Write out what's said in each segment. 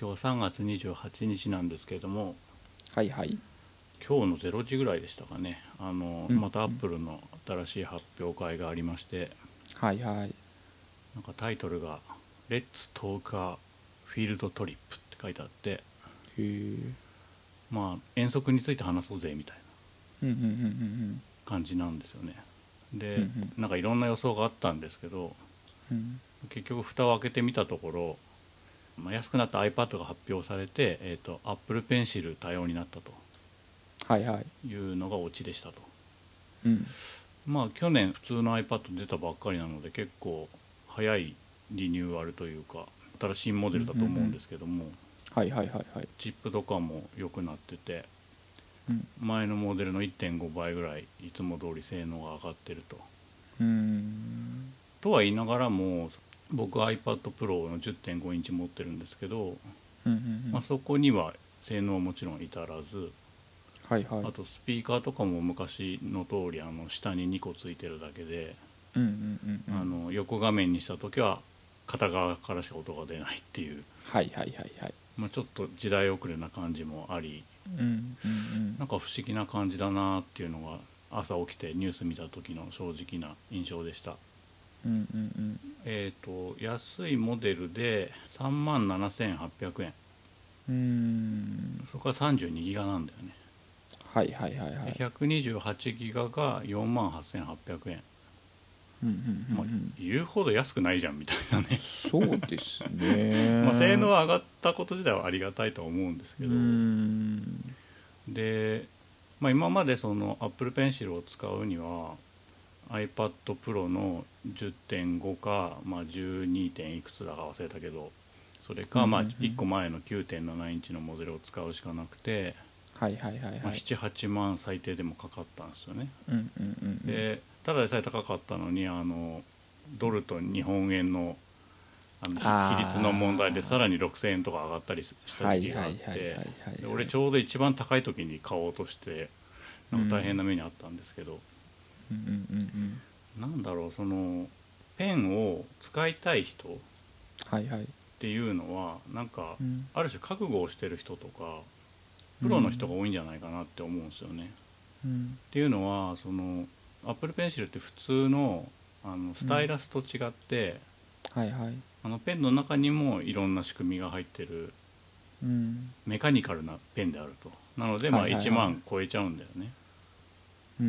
今日3月28日なんですけれども、はいはい。今日の0時ぐらいでしたかね。あの、うん。またアップルの新しい発表会がありまして、はいはい。なんかタイトルが「Let's Talk a Field Trip」って書いてあって、へえ。まあ遠足について話そうぜみたいな。うんうんうんうん感じなんですよね。で、うんうん。なんかいろんな予想があったんですけど、うん。結局蓋を開けてみたところ、まあ、安くなった iPad が発表されて、えー、と Apple Pencil 対応になったと。はいはい。いうのがオチでしたと。うん。まあ去年普通の iPad 出たばっかりなので結構早いリニューアルというか新しいモデルだと思うんですけども、はいはいはいはい。チップとかも良くなっててうん。前のモデルの1.5倍ぐらいいつも通り性能が上がってると。うーん。とは言いながらも僕 iPad Pro の10.5インチ持ってるんですけど、うんうんうん。まあ、そこには性能はもちろん至らずはいはい。あとスピーカーとかも昔の通りあの下に2個ついてるだけで、うんうんうんうん。あの横画面にした時は片側からしか音が出ないっていう、はいはいはいはい。まあ、ちょっと時代遅れな感じもありうんうんうん。なんか不思議な感じだなっていうのが朝起きてニュース見た時の正直な印象でした。うんうんうん。えっ、と安いモデルで3万7800円。うーん。そこから32ギガなんだよね、はいはいはいはい。で128ギガが4万8800円、うんうんうんまあうん言うほど安くないじゃんみたいなね。そうですね。まあ性能は上がったこと自体はありがたいとは思うんですけど、で、まあ、今までその Apple Pencil を使うには iPad Pro の10.5か、まあ、12. 点いくつだか忘れたけどそれかまあうんうんうん1個前の9.7インチのモデルを使うしかなくて、はいはいはいまあ、はい78万最低でもかかったんですよね。うんうんうんうんでただでさえ高かったのにあのドルと日本円のあの比率の問題でさらに6000円とか上がったりした時期があって俺ちょうど一番高い時に買おうとしてなんか大変な目にあったんですけど、なんだろうそのペンを使いたい人。っはいはい。ていうのはなんかうん。ある種覚悟をしてる人とかプロの人が多いんじゃないかなって思うんですよね。うん。っていうのはその Apple Pencil って普通のあのスタイラスと違って、はいはい。あのペンの中にもいろんな仕組みが入ってるうん。メカニカルなペンであると。なのでまあはいはいはい。1万超えちゃうんだよね、うん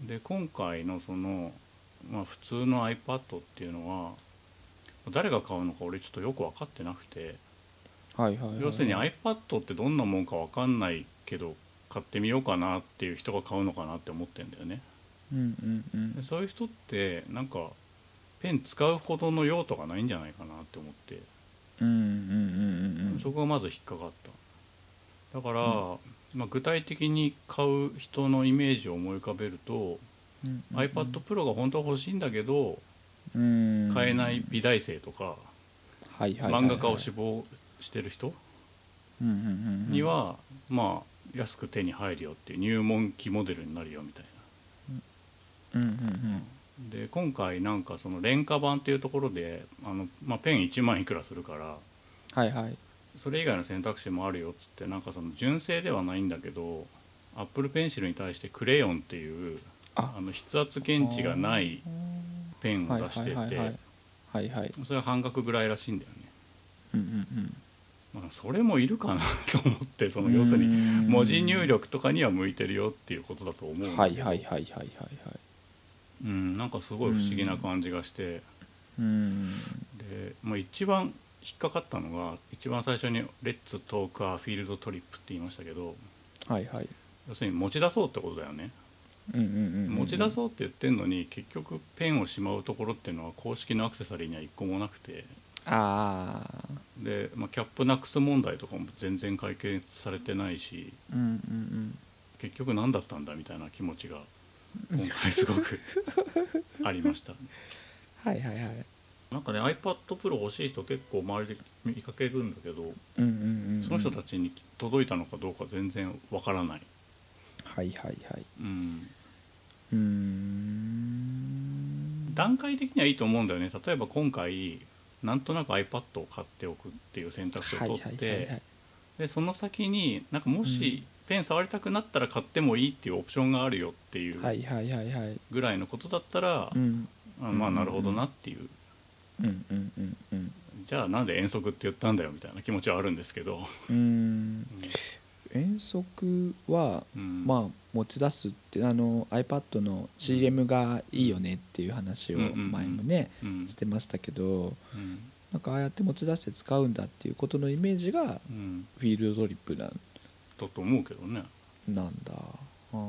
うんで今回のその、まあ、普通の iPad っていうのは誰が買うのか俺ちょっとよく分かってなくて。うんはいはいはい。要するに iPad ってどんなもんか分かんないけど買ってみようかなっていう人が買うのかなって思ってんだよね。うんうんうん。でそういう人ってなんかペン使うほどの用途がないんじゃないかなって思って。うんうんうんうんうん。そこがまず引っかかった。だから、まあ、具体的に買う人のイメージを思い浮かべると、うん iPad Pro が本当は欲しいんだけどうん。買えない美大生とか、はいはいはいはい。漫画家を志望してる人うんうんうんうんには、まあ安く手に入るよっていう入門機モデルになるよみたいうんうんな。で今回なんかその廉価版っていうところであの、まあ、ペン1万いくらするからはいはいそれ以外の選択肢もあるよっつってなんかその純正ではないんだけどアップルペンシルに対してクレヨンっていうあ。あの筆圧検知がないペンを出しててそれは半額ぐらいらしいんだよね、うんうんまあ、それもいるかなと思ってその要するにに文字入力とかには向いてるよっていうことだと思うんだけど、はいはいはいはいはいはい。うん、なんかすごい不思議な感じがして。うん。で、まあ、一番引っかかったのが一番最初に「レッツトークアフィールドトリップ」って言いましたけどはいはい。要するに持ち出そうってことだよね。うんうんうんうん持ち出そうって言ってんのに結局ペンをしまうところっていうのは公式のアクセサリーには一個もなくて。ああでで、まあ、キャップなくす問題とかも全然解決されてないしうんうん結局何だったん。だみたいな気持ちが今回すごくありましたはいはいはいなんかね iPad Pro 欲しい人結構周りで見かけるんだけどうんうんうんうん。その人たちに届いたのかどうか全然わからない、はいはいはい。うん、うーん。段階的にはいいと思うんだよね。例えば今回なんとなく iPad を買っておくっていう選択肢を取っはいはいはいはてい。でその先になんかもしペン触りたくなったら買ってもいいっていうオプションがあるよっていうぐらいのことだったら、うん。あまあなるほどなっていううんうんうんうん。じゃあなんで遠足って言ったんだよみたいな気持ちはあるんですけど、うーん。遠足はうん。まあ持ち出すってあの iPad の CM がいいよねっていう話をうんうんうん前もねうん。してましたけどうん。なんかああやって持ち出して使うんだっていうことのイメージがうん。フィールドトリップなんだ。と思うけどね。なんだあー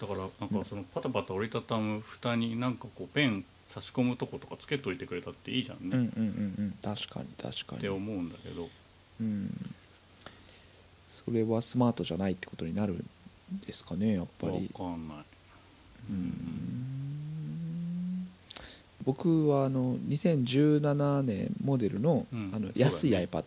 だからなんかそのパタパタ折りたたむ蓋になんかこうペン差し込むとことかつけといてくれたっていいじゃんね、うんうんうんうん。確かに確かに。って思うんだけど。うん。それはスマートじゃないってことになるんですかねやっぱわりかんない、うん。僕はあの2017年モデルの,、うん。あの安い iPad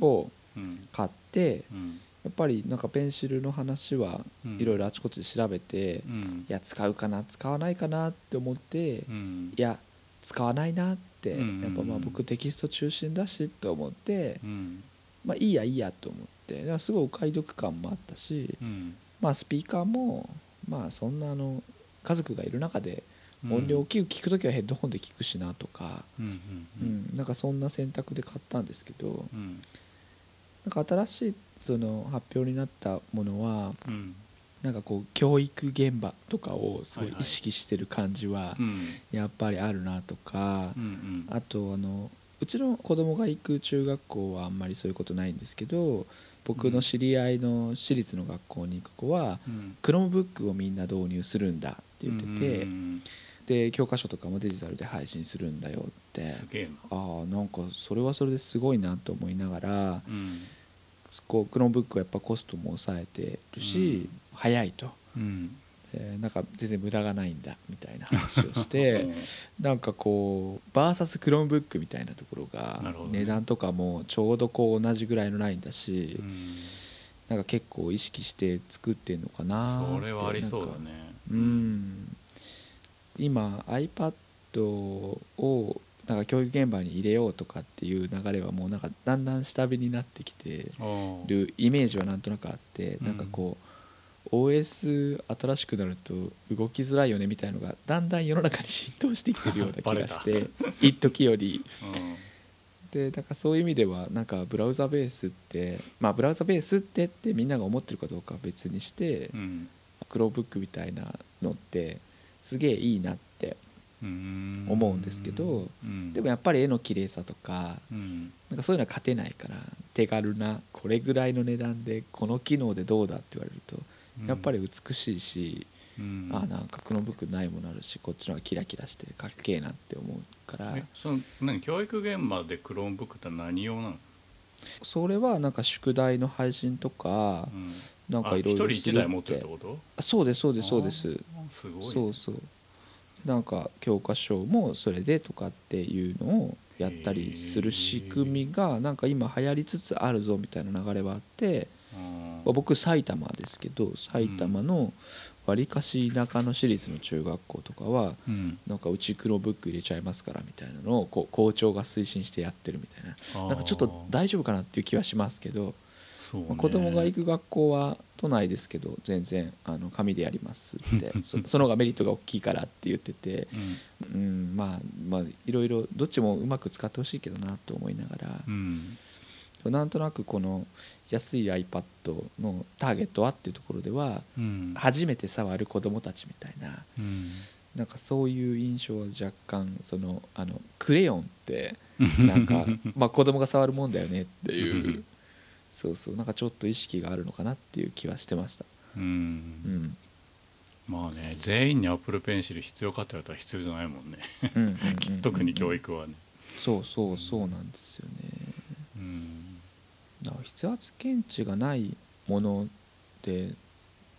をうん買ってうんやっぱりなんかペンシルの話はうん。いろいろあちこちで調べて、いうん。や使うかな使わないかなって思って、うん。いや使わないなって、うんやっぱまあ僕テキスト中心だしと思って、うん。まあいいやいいやと思ってだからすごいお買い得感もあったし、うん。まあスピーカーもまあそんなあの家族がいる中で音量大きく聞く時はヘッドホンで聞くしなとか、うんなんかそんな選択で買ったんですけどうんなんか新しいその発表になったものはうん。なんかこう教育現場とかをすごい意識してる感じはうん。やっぱりあるなとかうんうん。あとあのうちの子供が行く中学校はあんまりそういうことないんですけど僕の知り合いの私立の学校に行く子はうん。 Chromebook をみんな導入するんだって言ってて、うんで教科書とかもデジタルで配信するんだよって。ああなんかそれはそれですごいなと思いながらうんこうクロームブックはやっぱコストも抑えてるし、早いと、うん。えーなんか全然無駄がないんだみたいな話をして なんかこうバーサスクロームブックみたいなところが値段とかもちょうどこう同じぐらいのラインだし、うん。なんか結構意識して作ってんのかなーってそれはありそうだね。うん。今 iPad をなんか教育現場に入れようとかっていう流れはもうなんかだんだん下火になってきてるイメージはなんとなくあってうん。なんかこう OS 新しくなると動きづらいよねみたいのがだんだん世の中に浸透してきてるような気がして 一時より。でなんかそういう意味ではなんかブラウザベースってまあブラウザベースってってみんなが思ってるかどうかは別にしてうん。クロームブックみたいなのってすげえいいなってうん思うんですけどうん。でもやっぱり絵の綺麗さとかうん。なんかそういうのは勝てないから手軽なこれぐらいの値段でこの機能でどうだって言われるとやっぱり美しいし、うん。あなんかクロームブックないものあるしこっちの方がキラキラしてかっけえなって思うから。えその何教育現場でクロームブックって何用なの？それはなんか宿題の配信とかうん。なんかいろいろあ一人一台持ってるってそうですそうですそうです。すごいね。そうそうなんか教科書もそれでとかっていうのをやったりする仕組みがなんか今流行りつつあるぞみたいな流れはあって僕埼玉ですけど埼玉のわりかし田舎の私立の中学校とかはうん。なんかうち黒ブック入れちゃいますからみたいなのをこう校長が推進してやってるみたいな。なんかちょっと大丈夫かなっていう気はしますけど、そうね。まあ子供が行く学校は都内ですけど全然あの紙でやりますって そその方がメリットが大きいからって言ってて、うん、まあまあいろいろどっちもうまく使ってほしいけどなと思いながらう、ん。なんとなくこの安い iPad のターゲットはっていうところではうん。初めて触る子供たちみたいなうん。なんかそういう印象は若干そのあのクレヨンってなんか まあ子供が触るもんだよねっていうそうそうなんかちょっと意識があるのかなっていう気はしてました。ううん。んまあね全員にアップルペンシル必要かって言われたら必要じゃないもんね。うんうんうんうん 特に教育はね。そうそうそうなんですよね。だから筆圧検知がないもので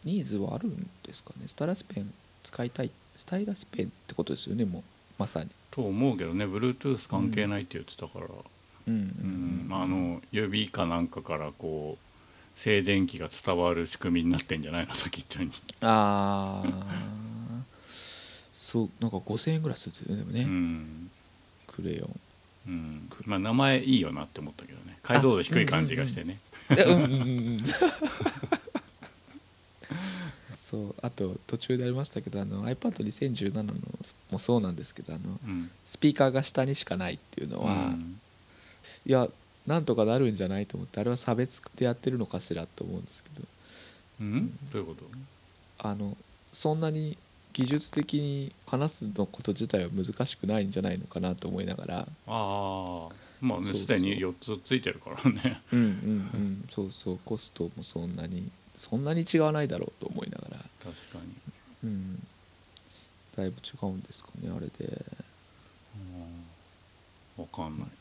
ニーズはあるんですかね。スタイラスペン使いたいスタイラスペンってことですよねもうまさに。と思うけどね Bluetooth 関係ないって言ってたから、うん。うん。うん。あの指かなんかからこう静電気が伝わる仕組みになってんじゃないの？先っちょに、ああそうなんか5000円ぐらいするんでもね、うん。クレヨン。うん、まあ名前いいよなって思ったけどね。解像度低い感じがしてね。えうんうんうん。うん そう。あと途中でありましたけどあの iPad2017 のもそうなんですけどあのうん。スピーカーが下にしかないっていうのは、うんいやなんとかなるんじゃないと思ってあれは差別でやってるのかしらと思うんですけど。うん、どういうこと？あのそんなに技術的に話すのこと自体は難しくないんじゃないのかなと思いながら。ああまあねそうそう。すでに4つついてるからね。うんうんうん。そうそうコストもそんなにそんなに違わないだろうと思いながら。確かに。うん。だいぶ違うんですかねあれで。うん。わかんない。ね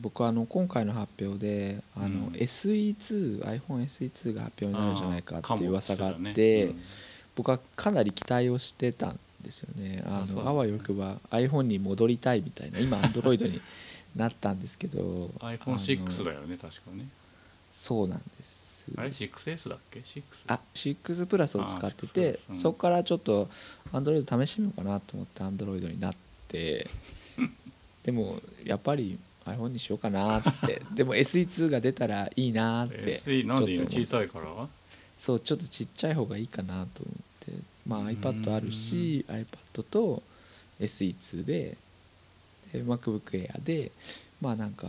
僕はあの今回の発表であの、うん。SE2iPhoneSE2 が発表になるんじゃないかっていう噂があって、ね。僕はかなり期待をしてたんですよね。あのあわよくば iPhone に戻りたいみたいな今 Android になったんですけどうん iPhone6 だよね確かね。そうなんです。あれ 6S だっけ？6? あ6プラスを使っててあ6うん。そこからちょっと Android 試してみようかなと思って Android になって。でもやっぱり iPhone にしようかなって。でも SE2 が出たらいいなって SE なんでい小さいから？そうちょっとちっちゃい方がいいかなと思って。まあうん。iPad あるし iPad と SE2 でで MacBook Air でまあなんか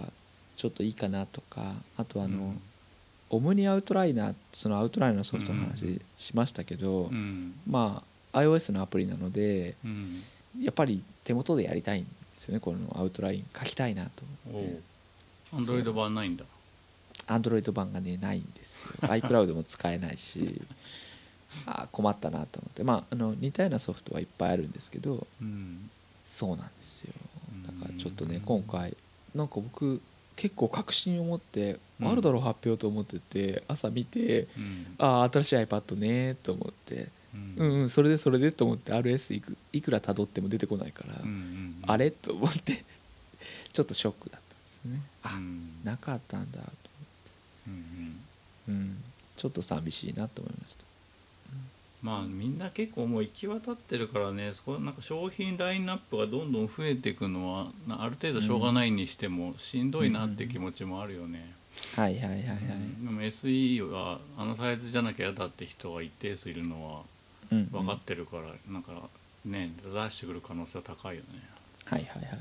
ちょっといいかなとか。あとあの、オムニアウトライナーそのアウトライナーのソフトの話しましたけど、うん。まあ iOS のアプリなのでうん。やっぱり手元でやりたいんですよね。このアウトライン書きたいなとお思って。アンドロイド版ないんだ。Android 版がねないんですよ。iCloud も使えないし。あー困ったなと思って。まああの似たようなソフトはいっぱいあるんですけどうん。そうなんですよ。だからちょっとねうん今回なんか僕結構確信を持ってうん。あるだろう発表と思ってて朝見てうん。ああ新しい iPad ねと思ってうん。うんうんそれでそれでと思って RS いくいくら辿っても出てこないから、うんうんあれ？と思って ちょっとショックだったんですね。あ、うん。なかったんだとうんうん。思って、うん、ちょっと寂しいなと思いました。まあみんな結構もう行き渡ってるからねそこなんか商品ラインナップがどんどん増えていくのはなある程度しょうがないにしてもしんどいなって気持ちもあるよね、はいはいはいはい、うん。でも SE はあのサイズじゃなきゃ嫌だって人が一定数いるのはうんうん分かってるから、なんかね出してくる可能性は高いよね。はいはいはいはいは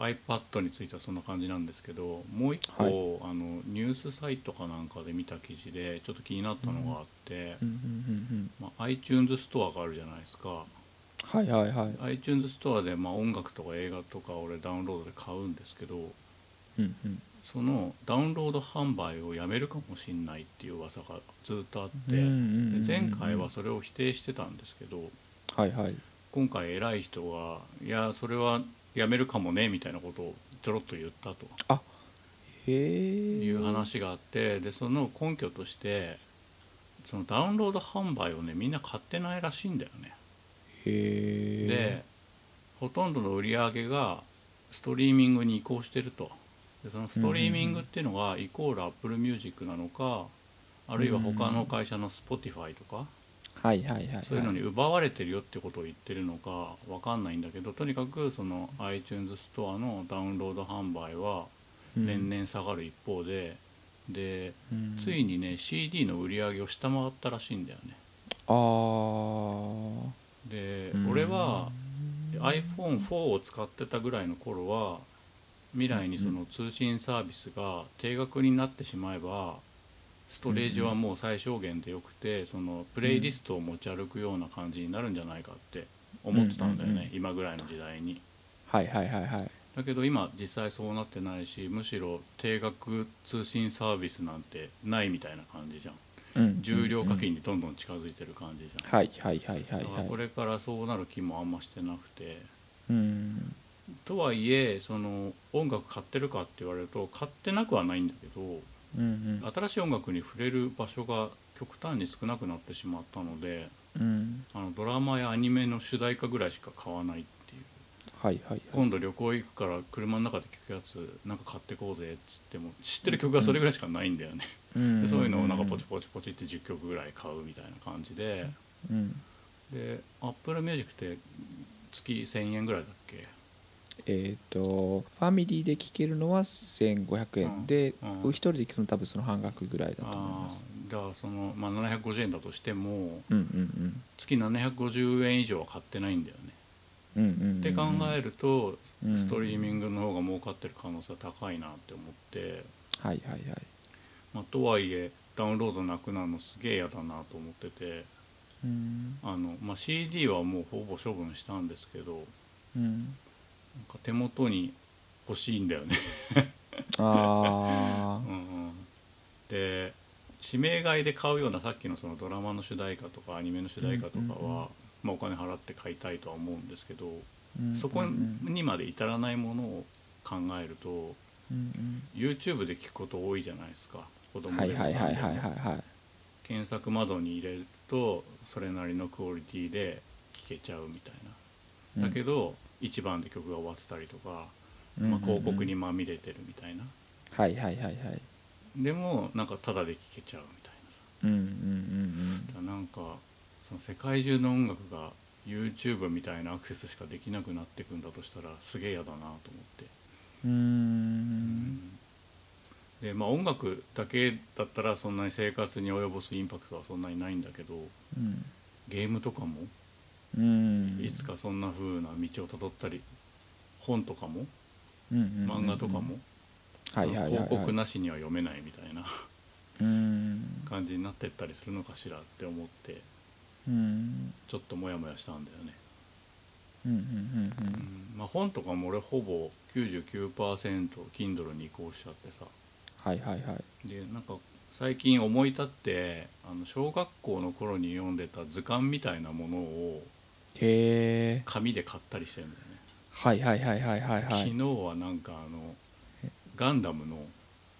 いはい。iPad についてはそんな感じなんですけどもう一個、はい。あのニュースサイトかなんかで見た記事でちょっと気になったのがあって、まあ、iTunes ストアがあるじゃないですか。うんはいはいはい。iTunes ストアで、まあ、音楽とか映画とか俺ダウンロードで買うんですけどうんうんそのダウンロード販売をやめるかもしんないっていう噂がずっとあって、前回はそれを否定してたんですけどはいはい。今回偉い人が「いやそれはやめるかもね」みたいなことをちょろっと言ったと。へえいう話があってでその根拠としてそのダウンロード販売をねみんな買ってないらしいんだよね。へえでほとんどの売り上げがストリーミングに移行してるとでそのストリーミングっていうのがイコール Apple Music なのかあるいは他の会社の Spotify とか？はいはいはいはい。そういうのに奪われてるよってことを言ってるのかわかんないんだけどとにかくその iTunes ストアのダウンロード販売は年々下がる一方ででうん。ついにね CD の売り上げを下回ったらしいんだよね。あー。でうん。俺は iPhone4 を使ってたぐらいの頃は未来にその通信サービスが定額になってしまえばストレージはもう最小限でよくてそのプレイリストを持ち歩くような感じになるんじゃないかって思ってたんだよね今ぐらいの時代に。はいはいはいはい。だけど今実際そうなってないしむしろ定額通信サービスなんてないみたいな感じじゃん。うん重量課うん金にどんどん近づいてる感じじゃん。はいはいはいはいだからはいこれからそうなる気もあんましてなくて。うんとはいえその音楽買ってるかって言われると買ってなくはないんだけどうん新しい音楽に触れる場所が極端に少なくなってしまったのでうん。うんあのドラマやアニメの主題歌ぐらいしか買わないっていう。はいはいはい。今度旅行行くから車の中で聴くやつなんか買ってこうぜっつっても知ってる曲がそれぐらいしかないんだよね、うん。でそういうのをなんかポチポチポチって10曲ぐらい買うみたいな感じで。うんで Apple Music って月1000円ぐらいだっけ？えっ、とファミリーで聴けるのは1500円。で、うん。お一人で聴くの多分その半額ぐらいだと思いあます。ー。だからその、まあ、750円だとしてもうんうん月750円以上は買ってないんだよね、うんうんうんうん。って考えるとうん。ストリーミングの方が儲かってる可能性は高いなって思って、はいはいはい。まあ、とはいえダウンロードなくなるのすげえ嫌だなと思ってて。うん。あの、まあ、CD はもうほぼ処分したんですけど。うんか手元に欲しいんだよね。あうんうん。で指名買いで買うようなさっきのそのドラマの主題歌とかアニメの主題歌とかは、うんうんうん。まあ、お金払って買いたいとは思うんですけど、ーそこうん。にまで至らないものを考えるとうんうん。YouTube で聞くこと多いじゃないですか。子うん供でもはいはいはいはい何でもはいはい。検索窓に入れるとそれなりのクオリティで聴けちゃうみたいな。だけど、一番で曲が終わってたりとか、うんまあ、広告にまみれてるみたいな、はいはいはいはい。でもなんかタダで聴けちゃうみたいなさ。うんうんうんだからなんかその世界中の音楽が YouTube みたいなアクセスしかできなくなってくんだとしたらすげえ嫌だなと思って、うん。うん。でまあ音楽だけだったらそんなに生活に及ぼすインパクトはそんなにないんだけどうん。ゲームとかもうんいつかそんな風な道をたどったり本とかもうんうんうん漫画とかも広告なしには読めないみたいなうん。感じになってったりするのかしらって思ってうん。ちょっとモヤモヤしたんだよね。うんうんうんうん。まあ、本とかも俺ほぼ 99%Kindle に移行しちゃってさ。はいはいはい。でなんか最近思い立ってあの小学校の頃に読んでた図鑑みたいなものをへえ紙で買ったりしてるんだよね、はいはいはいはいはいは昨い日はなんかあのガンダムの。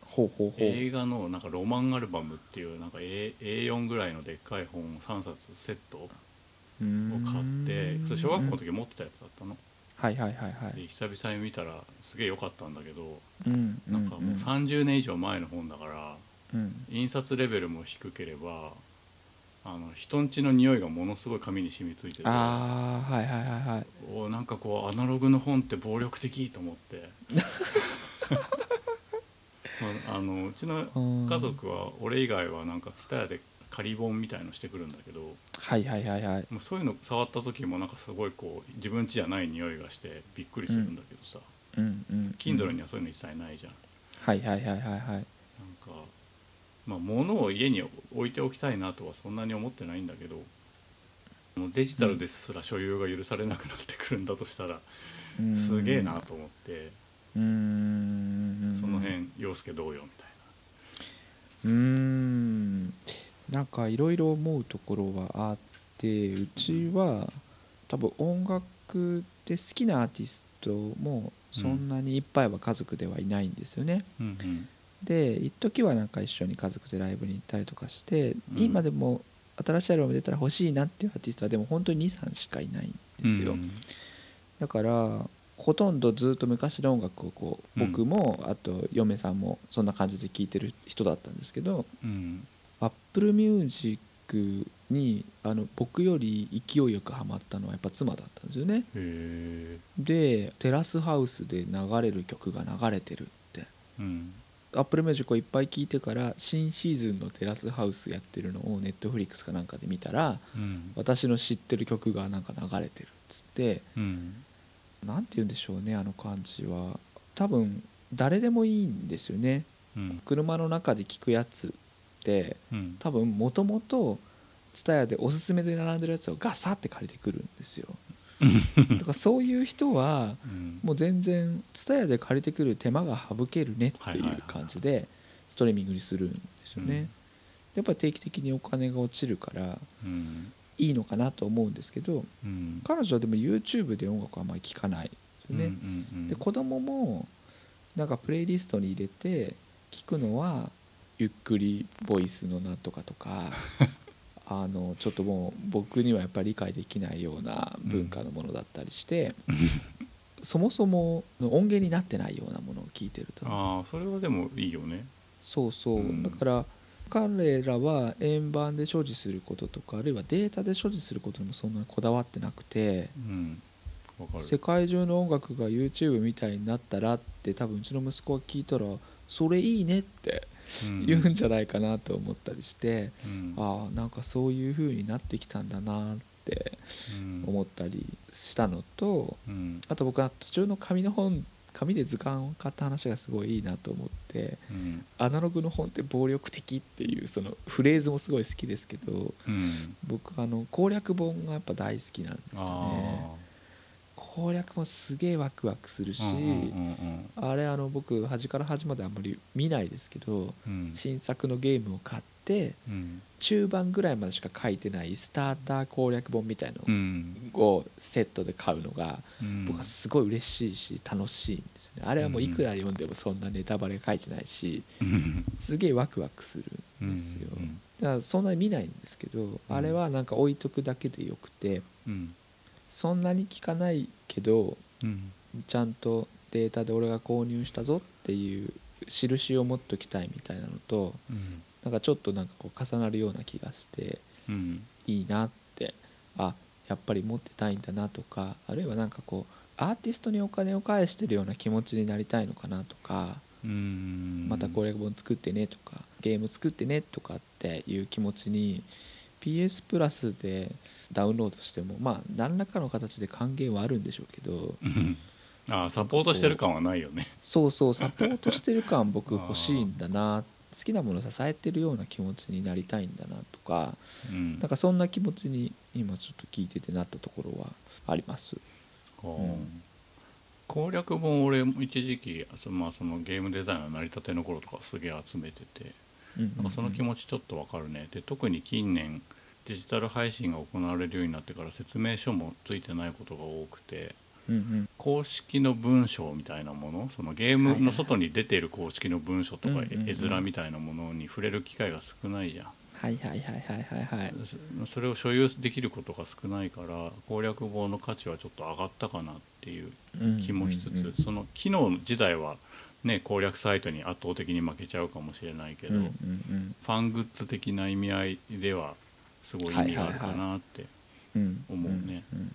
ほうほうほう。映画のなんかロマンアルバムっていうなんか A- A4 ぐらいのでっかい本3冊セットをうーん。買ってそれ小学校の時持ってたやつだったの。はいはいはいはい。で久々に見たらすげえ良かったんだけどうんなんかもう30年以上前の本だからうん。印刷レベルも低ければあの人んちの匂いがものすごい紙に染みついてて。ああはいはいはいはい。おなんかこうアナログの本って暴力的と思って、まあ、あのうちの家族は俺以外はなんか TSUTAYA で仮本みたいのしてくるんだけど。はいはいはいはい。もうそういうの触った時もなんかすごいこう自分家じゃない匂いがしてびっくりするんだけどさ、うんうん。Kindle にはそういうの一切ないじゃん。はいはいはいはいはい。なんかまあ物を家に置いておきたいなとはそんなに思ってないんだけどデジタルですら所有が許されなくなってくるんだとしたらうん。すげえなと思ってうーん。その辺陽介どうよみたいうーん。なんかいろいろ思うところはあってうちは多分音楽で好きなアーティストもそんなにいっぱいは家族ではいないんですよね。な、うんで一時はなんか一緒に家族でライブに行ったりとかして、うん。今でも新しいアルバム出たら欲しいなっていうアーティストはでも本当に23しかいないんうん、ですよ。うん。だからほとんどずっと昔の音楽をこううん。僕も、あと嫁さんもそんな感じで聴いてる人だったんですけどうん、Apple Music にあの僕より勢いよくハマったのはやっぱ妻だったんですよね。でテラスハウスで流れる曲が流れてるって。うん、Apple Music をいっぱい聴いてから新シーズンのテラスハウスやってるのを Netflix かなんかで見たらうん。私の知ってる曲がなんか流れてるっつってうん。なんて言うんでしょうねあの感じは。多分誰でもいいんですよね。うん。車の中で聴くやつってうん。多分もともと TSUTAYA でおすすめで並んでるやつをガサって借りてくるんですよだからそういう人はうん。もう全然 TSUTAYA で借りてくる手間が省けるねっていう感じでストリーミングにするんですよね、やっぱ定期的にお金が落ちるからうん。いいのかなと思うんですけどうん。彼女はでも YouTube で音楽はあんまり聴かないですよね。うんうんうん。で子供もなんかプレイリストに入れて聞くのはゆっくりボイスのなんとかとか あのちょっともう僕にはやっぱり理解できないような文化のものだったりして、そもそもの音源になってないようなものを聞いてると。ああそれはでもいいよね。そうそう、うん。だから彼らは円盤で所持することとかあるいはデータで所持することにもそんなにこだわってなくてうん。世界中の音楽が YouTube みたいになったらって多分うちの息子が聞いたらそれいいねってうん言うんじゃないかなと思ったりして、うん。ああなんかそういう風になってきたんだなってうん。思ったりしたのとうん。あと僕は途中の紙の本紙で図鑑を買った話がすごいいいなと思ってうん。アナログの本って暴力的っていうそのフレーズもすごい好きですけどうん。僕あの攻略本がやっぱ大好きなんですよね。あ攻略もすげえワクワクするし、あれあの僕端から端まであんまり見ないですけどうん。うん新作のゲームを買ってうん。中盤ぐらいまでしか書いてないスターター攻略本みたいのうん。をセットで買うのがうん。僕はすごい嬉しいし楽しいんですよね。あれはもういくら読んでもそんなネタバレ書いてないしうん。すげえワクワクするんですよ。だからそんなに見ないんですけどあれはなんか置いとくだけでよくてうんそんなに効かないけどうん。ちゃんとデータで俺が購入したぞっていう印を持っときたいみたいなのとうん。なんかちょっとなんかこう重なるような気がしてうん。いいなってあやっぱり持ってたいんだなとかあるいはなんかこうアーティストにお金を返してるような気持ちになりたいのかなとかうん。また攻略本作ってねとかゲーム作ってねとかっていう気持ちに PS プラスでダウンロードしてもまあ何らかの形で還元はあるんでしょうけどうん。ああサポートしてる感はないよね。そうそうサポートしてる感僕 欲しいんだな好きなものを支えてるような気持ちになりたいんだなとかうん。なんかそんな気持ちに今ちょっと聞いててなったところはあります。はあうん。攻略本俺も一時期そ,、まあ、そのゲームデザインの成り立ての頃とかすげえ集めててなんかその気持ちちょっとわかるね。で特に近年デジタル配信が行われるようになってから説明書もついてないことが多くてうんうん。公式の文章みたいなものそのゲームの外に出ている公式の文書とか絵面みたいなものに触れる機会が少ないじゃん。はいはいはいはいはいはい。そそれを所有できることが少ないから攻略本の価値はちょっと上がったかなっていう気もしつつ、その機能自体は、ね、攻略サイトに圧倒的に負けちゃうかもしれないけど、うんうんうん。ファングッズ的な意味合いではすごい意味があるかなって、うん思うねうん。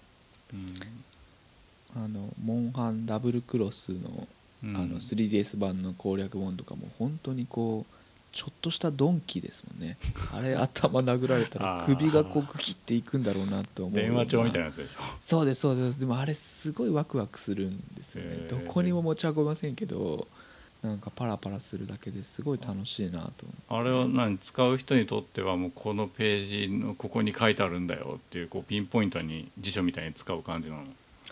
あのモンハンダブルクロスのうん。あの 3DS 版の攻略本とかも本当にこうちょっとしたドンキですもんね。あれ頭殴られたら首がこうグキっていくんだろうなと思う電話帳みたいななやつでしょ。そうですそうです。でもあれすごいワクワクするんですよね。どこにも持ち運べませんけどなんかパラパラするだけですごい楽しいなと思あれは何使う人にとってはもうこのページのここに書いてあるんだよっていうこうピンポイントに辞書みたいに使う感じなの？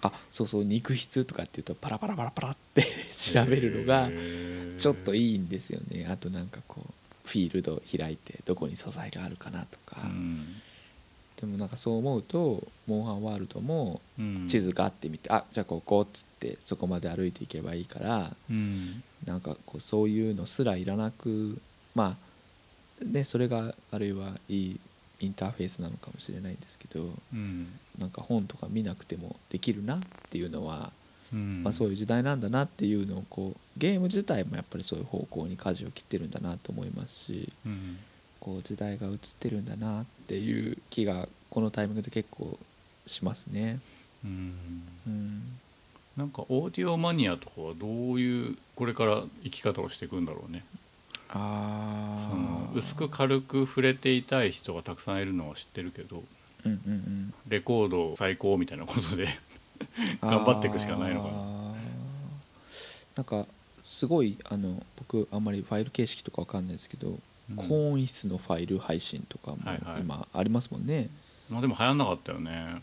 あそうそう肉質とかっていうとパラパラパラパラって調べるのがちょっといいいんですよね。あとなんかこうフィールド開いてどこに素材があるかなとか、うん。でもなんかそう思うとモンハンワールドもうん。地図があってみて、あじゃあここっつってそこまで歩いていけばいいからうん。なんかこうそういうのすらいらなくまあねそれがあるいはいいインターフェースなのかもしれないんですけどうん。なんか本とか見なくてもできるなっていうのは、うん。まあ、そういう時代なんだなっていうのをこうゲーム自体もやっぱりそういう方向に舵を切ってるんだなと思いますしうん。こう時代が移ってるんだなっていう気がこのタイミングで結構しますね。うん。うん。なんかオーディオマニアとかはどういうこれから生き方をしていくんだろうね。あそのー薄く軽く触れていたい人がたくさんいるのは知ってるけどうんうんうん。レコード最高みたいなことで 頑張っていくしかないのかな。なんかすごいあの僕あんまりファイル形式とかわかんないですけど、うん。高音質のファイル配信とかもはいはい。今ありますもんね、まあでも流行んなかったよね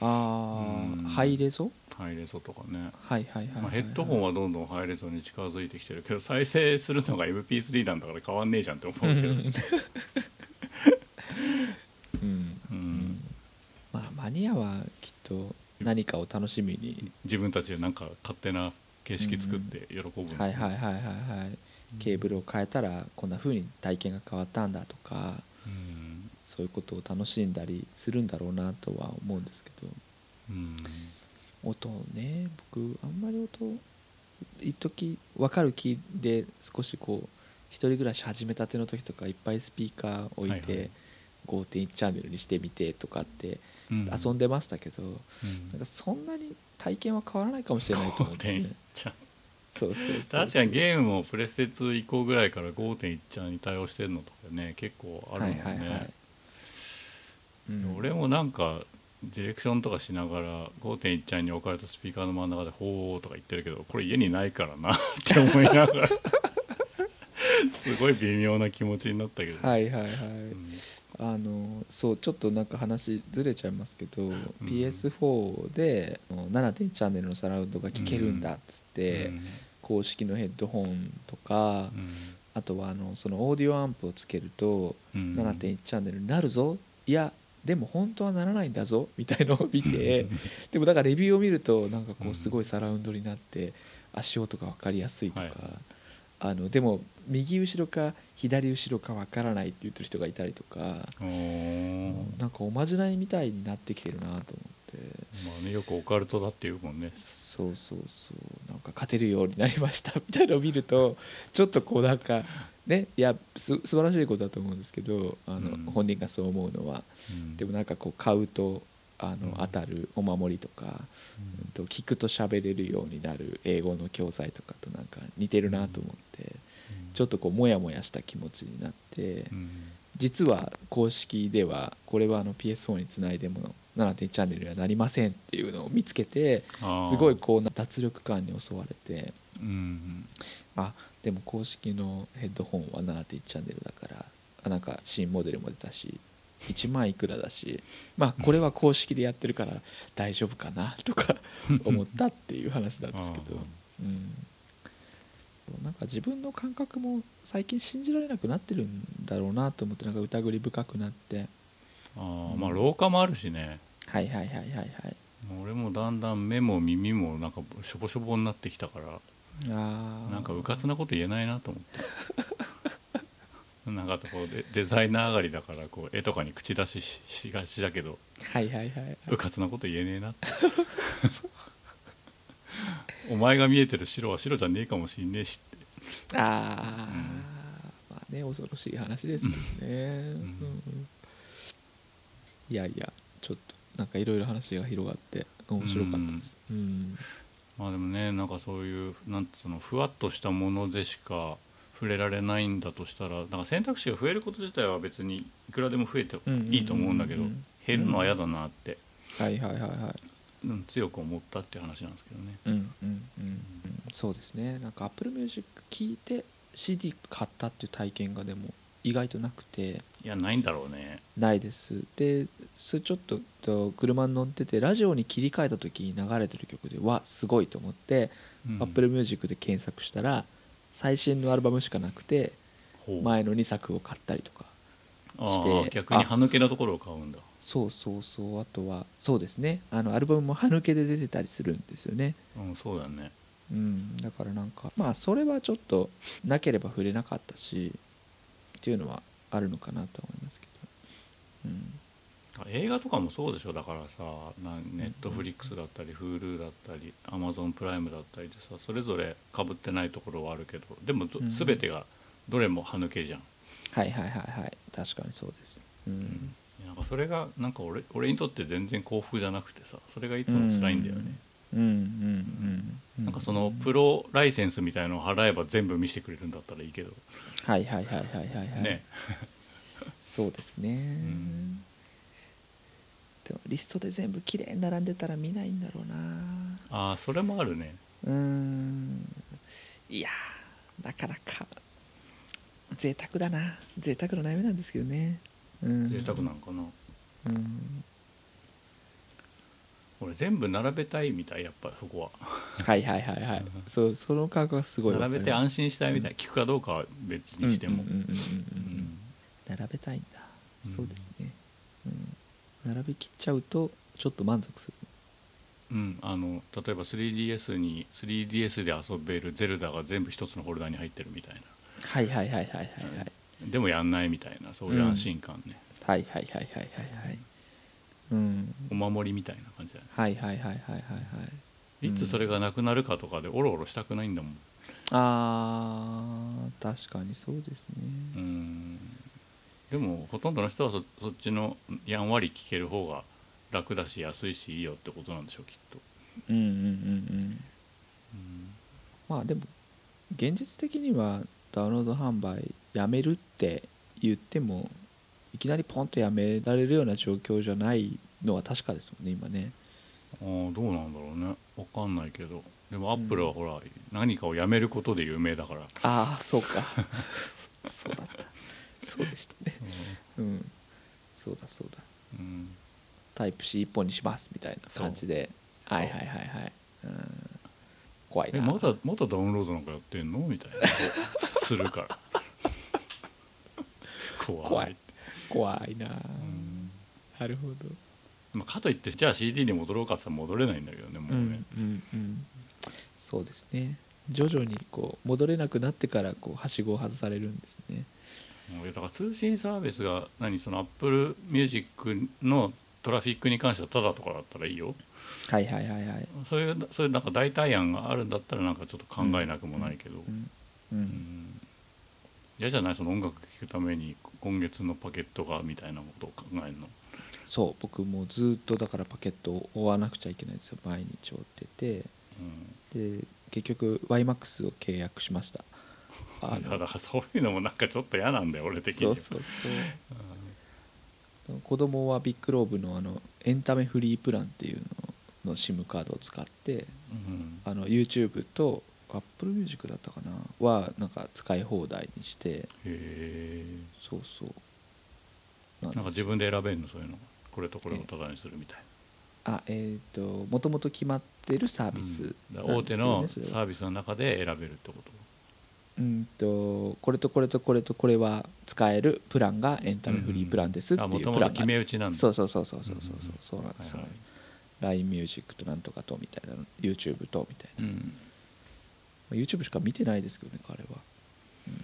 ああ、うん。ハイレゾ？ハイレゾとかね、はいはいはいはい、まあ、ヘッドホンはどんどんハイレゾに近づいてきてるけど再生するのが MP3 なんだから変わんねえじゃんって思うけど。うん。うん。まあマニアはきっと何かを楽しみに。自分たちでなんか勝手な形式作って喜ぶんだよねはいはいはいはいはい。ケーブルを変えたらこんな風に体験が変わったんだとか。うんそういうことを楽しんだりするんだろうなとは思うんですけど。うん音ね僕あんまり音一時分かる気で少しこう一人暮らし始めたての時とかいっぱいスピーカー置いはいはて5.1チャンネルにしてみてとかってうん。遊んでましたけどうん。なんかそんなに体験は変わらないかもしれないと思って。5.1ちゃんそうそうそうそう。確かにゲームもプレステ2以降ぐらいから5.1ちゃんに対応してるのとかね結構あるもんね、はいはいはいうん。俺もなんかディレクションとかしながら5.1ちゃんに置かれたスピーカーの真ん中で「ほー」とか言ってるけどこれ家にないからな って思いながら。すごい微妙な気持ちになったけど、はいはいはい、うん。あのそうちょっとなんか話ずれちゃいますけど、PS4 で7.1チャンネルのサラウンドが聴けるんだっつって、うん。公式のヘッドホンとか、あとはあのそのオーディオアンプをつけるとうん。7.1チャンネルになるぞ。いやでも本当はならないんだぞみたいのを見て でもだからレビューを見るとなんかこううんすごいサラウンドになって足音が分かりやすいとか、はい。あのでも右後ろか左後ろか分からないって言ってる人がいたりとか、なんかおまじないみたいになってきてるなと思ってまあねよくオカルトだっていうもんね。そうそうそう。なんか勝てるようになりましたみたいなのを見ると ちょっとこうなんかねいやす素晴らしいことだと思うんですけどあの、うん。本人がそう思うのは。うん。でもなんかこう買うとあの、うん。当たるお守りとか、うん。と聞くと喋れるようになる英語の教材とかとなんか似てるなと思って、ちょっとこうモヤモヤした気持ちになって、うん実は公式ではこれはあの PS4 につないでも7.1チャンネルにはなりませんっていうのを見つけてすごいこう脱力感に襲われて。うんあでも公式のヘッドホンは7.1チャンネルだからあなんか新モデルも出たし1万いくらだしまあこれは公式でやってるから大丈夫かなとか思ったっていう話なんですけど、うん、なんか自分の感覚も最近信じられなくなってるんだろうなと思ってなんか疑り深くなって。あーまあ老化もあるしね。はいはいはいはいはい。俺もだんだん目も耳もなんかしょぼしょぼになってきたからあー。なんかうかつなこと言えないなと思って。なんかこうデデザイナー上がりだからこう絵とかに口出しししがちだけどはいはいはいはい。うかつなこと言えねえなって お前が見えてる白は白じゃねえかもしんねえしって。あー、まあね恐ろしい話ですけどね、うん。いやいやちょっとなんかいろいろ話が広がって面白かったです。うん。まあでもねなんかそういうなんつうのふわっとしたものでしか触れられないんだとしたらなんか選択肢が増えること自体は別にいくらでも増えていいと思うんだけどうんうんうんうん減るのは嫌だなって、はいはいはいはい。うん、強く思ったっていう話なんですけどね。うんうんうんうん。そうですね。なんか Apple Music 聞いて CD 買ったっていう体験がでも意外となくて。いやないんだろうね。ないです。でそれちょっとと車に乗っててラジオに切り替えた時に流れてる曲でわすごいと思って、うん。Apple Music で検索したら最新のアルバムしかなくて前の2作を買ったりとかあして。ー逆に歯抜けのところを買うんだ。そうそうそう。あとはそうですね。あのアルバムも歯抜けで出てたりするんですよね。うん、そうだね。うんだからなんかまあそれはちょっとなければ触れなかったしっていうのはあるのかなとは思いますけど。うん。映画とかもそうでしょ。だからさネットフリックスだったり Hulu だったり Amazon プライムだったりでさそれぞれかぶってないところはあるけどでも全てがどれも歯抜けじゃん、はいはいはいはい。確かにそうです。うんなんかそれがなんか俺俺にとって全然幸福じゃなくてさそれがいつも辛いんだよね、うんうんうんうなんかそのプロライセンスみたいのを払えば全部見せてくれるんだったらいいけど、はいはいはいはいはいはいね。そうですね、ん。でもリストで全部きれいに並んでたら見ないんだろうな。ああそれもあるね。うーん。いやーなかなか贅沢だな。贅沢の悩みなんですけどね。うん贅沢なのかな。うん。俺全部並べたいみたいやっぱそこは。はいはいはいはい。そうその感覚がすごい並べて安心したいみたい、聞くかどうかは別にしても、うん。うん。うんうんうんうん並べたいんだ、うん。そうですね、うん、並びきっちゃうとちょっと満足する。うん、あの例えば 3DS に 3DS で遊べるゼルダが全部一つのフォルダに入ってるみたいな。はいはいはいはいはいはいでもやんないみたいなそういう安心感ね、はいはいはいはいはいはい。うん。お守りみたいな感じだね。はいはいはいはいはいはい。いつそれがなくなるかとかでおろおろしたくないんだもん。あー確かにそうですね。うん。でもほとんどの人はそそっちのやんわり聞ける方が楽だし安いしいいよってことなんでしょうきっと、うんうんうんうん。うん。まあでも現実的にはダウンロード販売やめるって言ってもいきなりポンとやめられるような状況じゃないのは確かですもんね今ね。あーどうなんだろうね。分かんないけど。でもアップルはほら、何かをやめることで有名だから、ああそうか。そうだった。そうでしたね。うん。そうだそうだ。うん。タイプ C 一本にしますみたいな感じで。はいはいはいはい。うん。怖いな。えまだまだダウンロードなんかやってんの？みたいな。するから怖い。怖い。怖いな。うん。なるほど。まあ、かといってじゃあ CD に戻ろうかって言ったら戻れないんだけどねもうね、うんうんそうですね。徐々にこう戻れなくなってからこうはしごを外されるんですね。もうだから通信サービスが何その Apple Music のトラフィックに関してはただとかだったらいいよ。はいはいはいはい。そういうそういうなんか代替案があるんだったらなんかちょっと考えなくもないけど、うんううんん嫌じゃない？その音楽聴くために今月のパケットがみたいなことを考えるの？そう僕もずっとだからパケットを追わなくちゃいけないんですよ。毎日追ってて。で結局 YMAX を契約しました。あだからそういうのもなんかちょっと嫌なんだよ俺的には。そうそうそう。子供はビッグローブのあのエンタメフリープランっていうのの SIM カードを使ってうん。あの YouTube と Apple Music だったかな？はなんか使い放題にして。へえ。そうそう。なんか自分で選べるの？そういうの。これとこれをタダにするみたいあえ。っ、ともともと決まってるサーな、ビスうん。大手のサービスの中で選べるってこと？うんとこれとこれとこれとこれは使えるプランがエンタメフリープランですってあいうプランがめ打ちなんだ。そうそうそうそうそう。そうそうなんです。はいはい。LINE ミュージックとなんとかとみたいな YouTube とみたいな、うん。まあ YouTube しか見てないですけどね彼は、うん。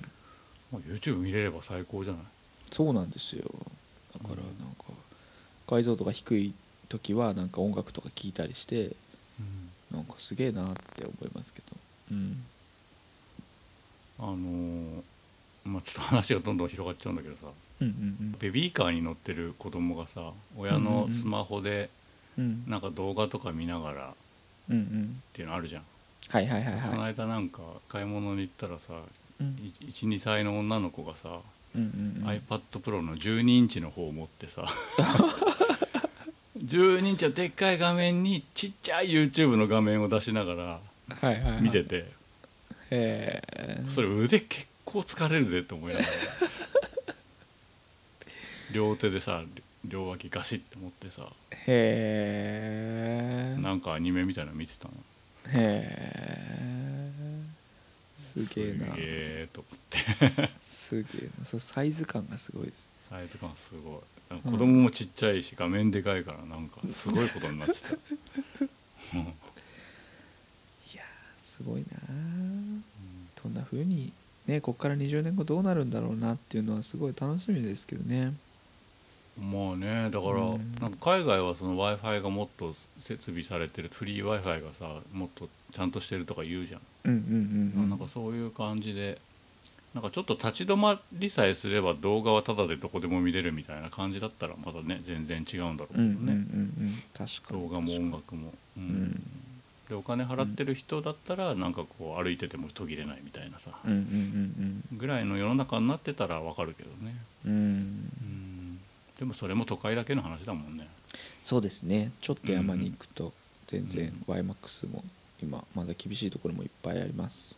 まあ YouTube 見れれば最高じゃない？そうなんですよ。だからなんか解像度が低い時はなんか音楽とか聴いたりしてなんかすげえなって思いますけど。うん。あのーまあちょっと話がどんどん広がっちゃうんだけどさ。うんうんベビーカーに乗ってる子供がさ親のスマホでうん。うんなんか動画とか見ながらっうんうん。ていうのあるじゃん、はいはいはいそのはい間なんか買い物に行ったらさうん。12歳の女の子がさ、うんうんうん。iPad Pro の12インチの方を持ってさ 12インチのでっかい画面にちっちゃい YouTube の画面を出しながらはいはいはい。見てて、へえそれ腕結構疲れるぜって思いながら 両手でさ両脇ガシッて持ってさへえなんかアニメみたいなの見てたのへえすげえな。すげえと思って。すげえな。そのサイズ感がすごいです。サイズ感すごい。子供もちっちゃいし画面でかいからなんかすごいことになってた、う んいやーすごいなどんな風にねこっから20年後どうなるんだろうなっていうのはすごい楽しみですけどね。まあねだから、うん。なんか海外はその w i f i がもっと設備されてるフリー w i f i がさもっとちゃんとしてるとか言うじゃん、うんうんうんうん。なんかそういう感じでなんかちょっと立ち止まりさえすれば動画はタダでどこでも見れるみたいな感じだったらまたね全然違うんだろうけどね、うんうんうんうん。確かに。動画も音楽も、うん。んでお金払ってる人だったらなんかこう歩いてても途切れないみたいなさ、うんうんぐらいの世の中になってたらわかるけどね、うんうんうん。うん、でもそれも都会だけの話だもんねそうですね。ちょっと山に行くと全然うん。YMAX も今まだ厳しいところもいっぱいあります。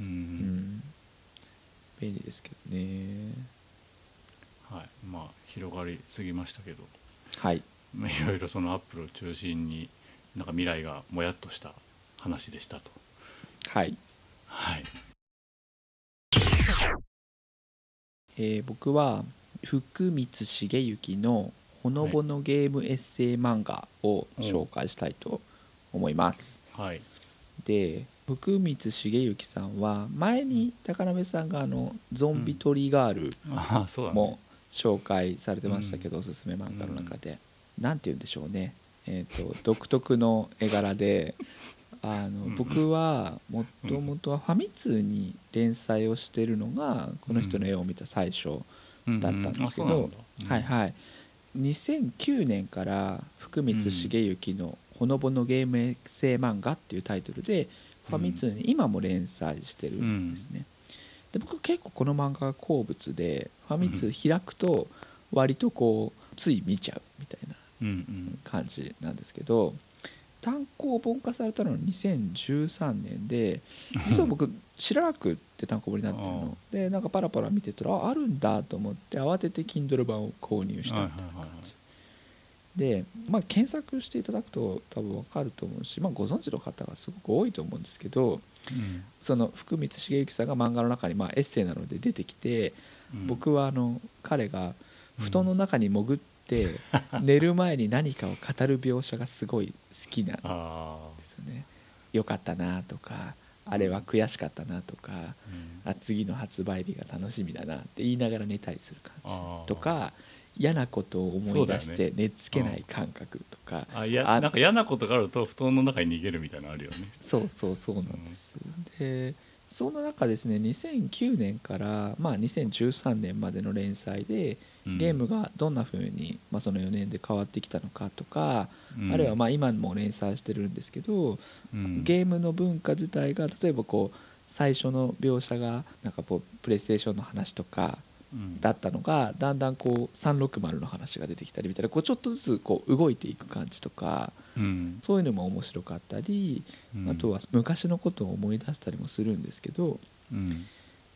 うん、うん。便利ですけどね。はい。まあ広がりすぎましたけど。はい。まあいろいろそのアップルを中心になんか未来がもやっとした話でしたと。はい、はい。えー僕は福光茂之のほのぼのゲームエッセイ漫画を紹介したいと思います。はい。で福光茂之さんは前に高鍋さんがあのゾンビトリガールも紹介されてましたけど、おすすめ漫画の中で、なんて言うんでしょうね、えー、と独特の絵柄で あのうん僕はもともとはファミ通に連載をしてるのがこの人の絵を見た最初うんだったんですけどはいはい2009年から福光茂之の「ほのぼのゲームエッセイ漫画」っていうタイトルでファミ通に今も連載してるんですね。で僕結構この漫画が好物でファミ通開くと割とこうつい見ちゃうみたいな感じなんですけど単行本化されたのは2013年で実は僕知らなくって単行本になってるの。でなんかパラパラ見てたらああるんだと思って慌てて Kindle 版を購入したみたいな感じでまあ検索していただくと多分わかると思うし、まあ、ご存知の方がすごく多いと思うんですけどうん。その福光茂之さんが漫画の中にまあエッセイなので出てきてうん。僕はあの彼が布団の中に潜って寝る前に何かを語る描写がすごい好きなんあですよね。よかったなとかあれは悔しかったなとかあうん。あ次の発売日が楽しみだなって言いながら寝たりする感じ。とか嫌なことを思い出して寝つけない感覚とか。あいやあなんか嫌なことがあると布団の中に逃げるみたいなのあるよね。そうそうそうなんです。でその中ですね2009年から、まあ、2013年までの連載でうんゲームがどんな風に、まあ、その4年で変わってきたのかとか、うん。あるいはまあ今も連載してるんですけど、うん。ゲームの文化自体が例えばこう最初の描写がなんかこうプレイステーションの話とかうん。だったのがだんだんこう360の話が出てきたりみたいなこうちょっとずつこう動いていく感じとかうん。そういうのも面白かったり、うん。あとは昔のことを思い出したりもするんですけどうん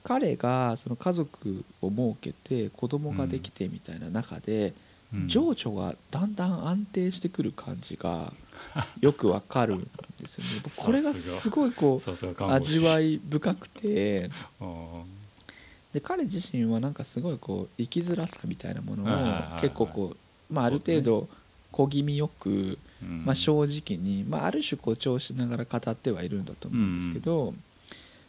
彼がその家族を設けて子供ができてみたいな中で、うん。情緒がだんだん安定してくる感じが よくわかるんですよね。僕これがすごいこう味わい深くて。で彼自身はなんかすごいこう生きづらさみたいなものを結構こう、まあ、ある程度小気味よく、うん。まあ、正直に、まあ、ある種誇張しながら語ってはいるんだと思うんですけど、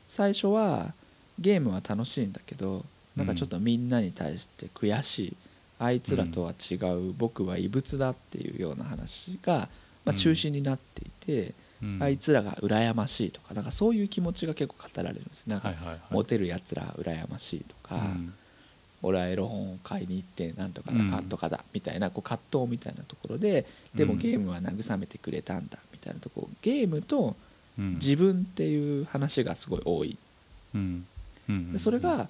最初はゲームは楽しいんだけどなんかちょっとみんなに対して悔しい、あいつらとは違う、僕は異物だっていうような話が、まあ、中心になっていて、うん。あいつらが羨ましいとかなんかそういう気持ちが結構語られるんです。なんか、モテるやつら羨ましいとか、うん。俺はエロ本を買いに行ってなんとかだうん。かんとかだみたいなこう葛藤みたいなところででもうんゲームは慰めてくれたんだみたいなところゲームとうん。自分っていう話がすごい多いでそれが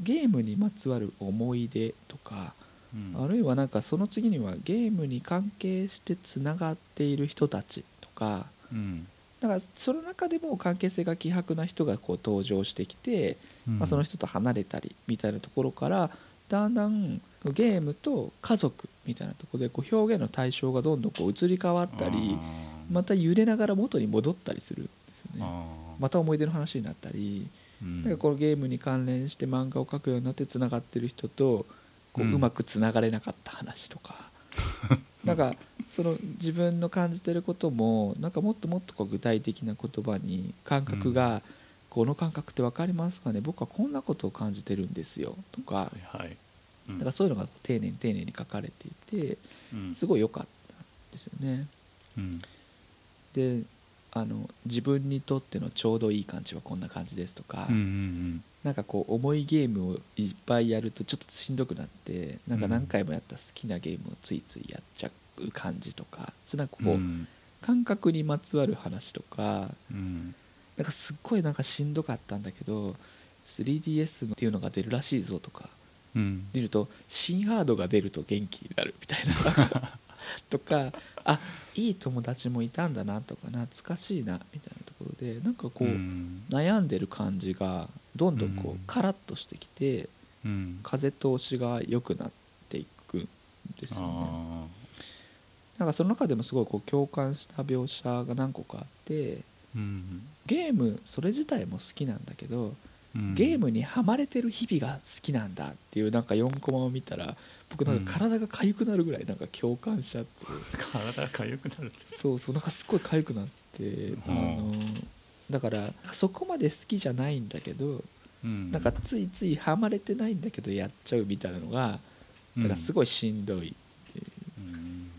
ゲームにまつわる思い出とかうん。あるいはなんかその次にはゲームに関係してつながっている人たちとかうん。だからその中でも関係性が希薄な人がこう登場してきてまあ、その人と離れたりみたいなところからだんだんゲームと家族みたいなところでこう表現の対象がどんどんこう移り変わったりまた揺れながら元に戻ったりするんですよね。また思い出の話になったりうんなん。かこのゲームに関連して漫画を描くようになってつながってる人とこううまくつながれなかった話とか、なんかその自分の感じてることもなんかもっともっとこう具体的な言葉に感覚が、この感覚って分かりますかね？僕はこんなことを感じてるんですよ。とか。はいだからそういうのが丁寧に丁寧に書かれていてうん。すごい良かったんですよね。うん。であの自分にとってのちょうどいい感じはこんな感じですとか、うんうんなんかこう重いゲームをいっぱいやるとちょっとしんどくなってなんか何回もやった好きなゲームをついついやっちゃう感じとかそれなんかこう、うん。感覚にまつわる話とかうん。なんかすっごいなんかしんどかったんだけど 3DS っていうのが出るらしいぞとかうん。見ると新ハードが出ると元気になるみたいな とかあいい友達もいたんだなとか懐かしいなみたいなところでなんかこう、うん。悩んでる感じがどんどんこうカラッとしてきてうん。風通しが良くなっていくんですよね。あなんかその中でもすごいこう共感した描写が何個かあってゲームそれ自体も好きなんだけどうんゲームにはまれてる日々が好きなんだっていうなんか4コマを見たら僕なんか体が痒くなるぐらいなんか共感しちゃって、体が痒くなるって。そうそうなんかすごい痒くなって、あのだからそこまで好きじゃないんだけどうん。なんかついついはまれてないんだけどやっちゃうみたいなのがだからすい、ごいしんどい、う。ん。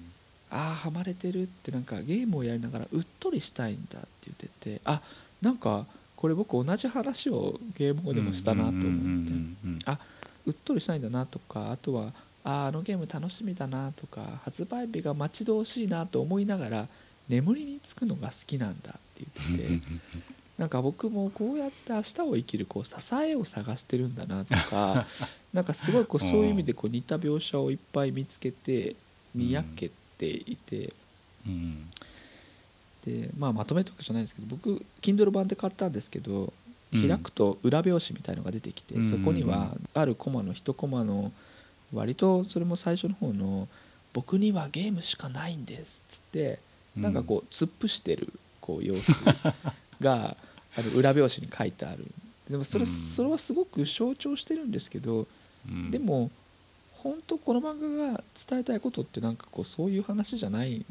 ああはまれてるってなんかゲームをやりながらうっとりしたいんだって言っててあなんかこれ僕同じ話をゲーム語でもしたなと思って、あうっとりしたいんだなとか。あとはあーあのゲーム楽しみだなとか。発売日が待ち遠しいなと思いながら眠りにつくのが好きなんだって言ってて。なんか僕もこうやって明日を生きるこう支えを探してるんだなとか。なんかすごいこうそういう意味でこう似た描写をいっぱい見つけてにやけていてうんで、まあ、まとめとかじゃないですけど僕 Kindle 版で買ったんですけどうん。開くと裏表紙みたいのが出てきて、うん。そこにはあるコマの一コマの割とそれも最初の方の「僕にはゲームしかないんです」っつってなんかこう突っ伏してるこう様子が あの裏表紙に書いてある。でもそれうん。それはすごく象徴してるんですけどうん。でも本当この漫画が伝えたいことってなんかこうそういう話じゃない。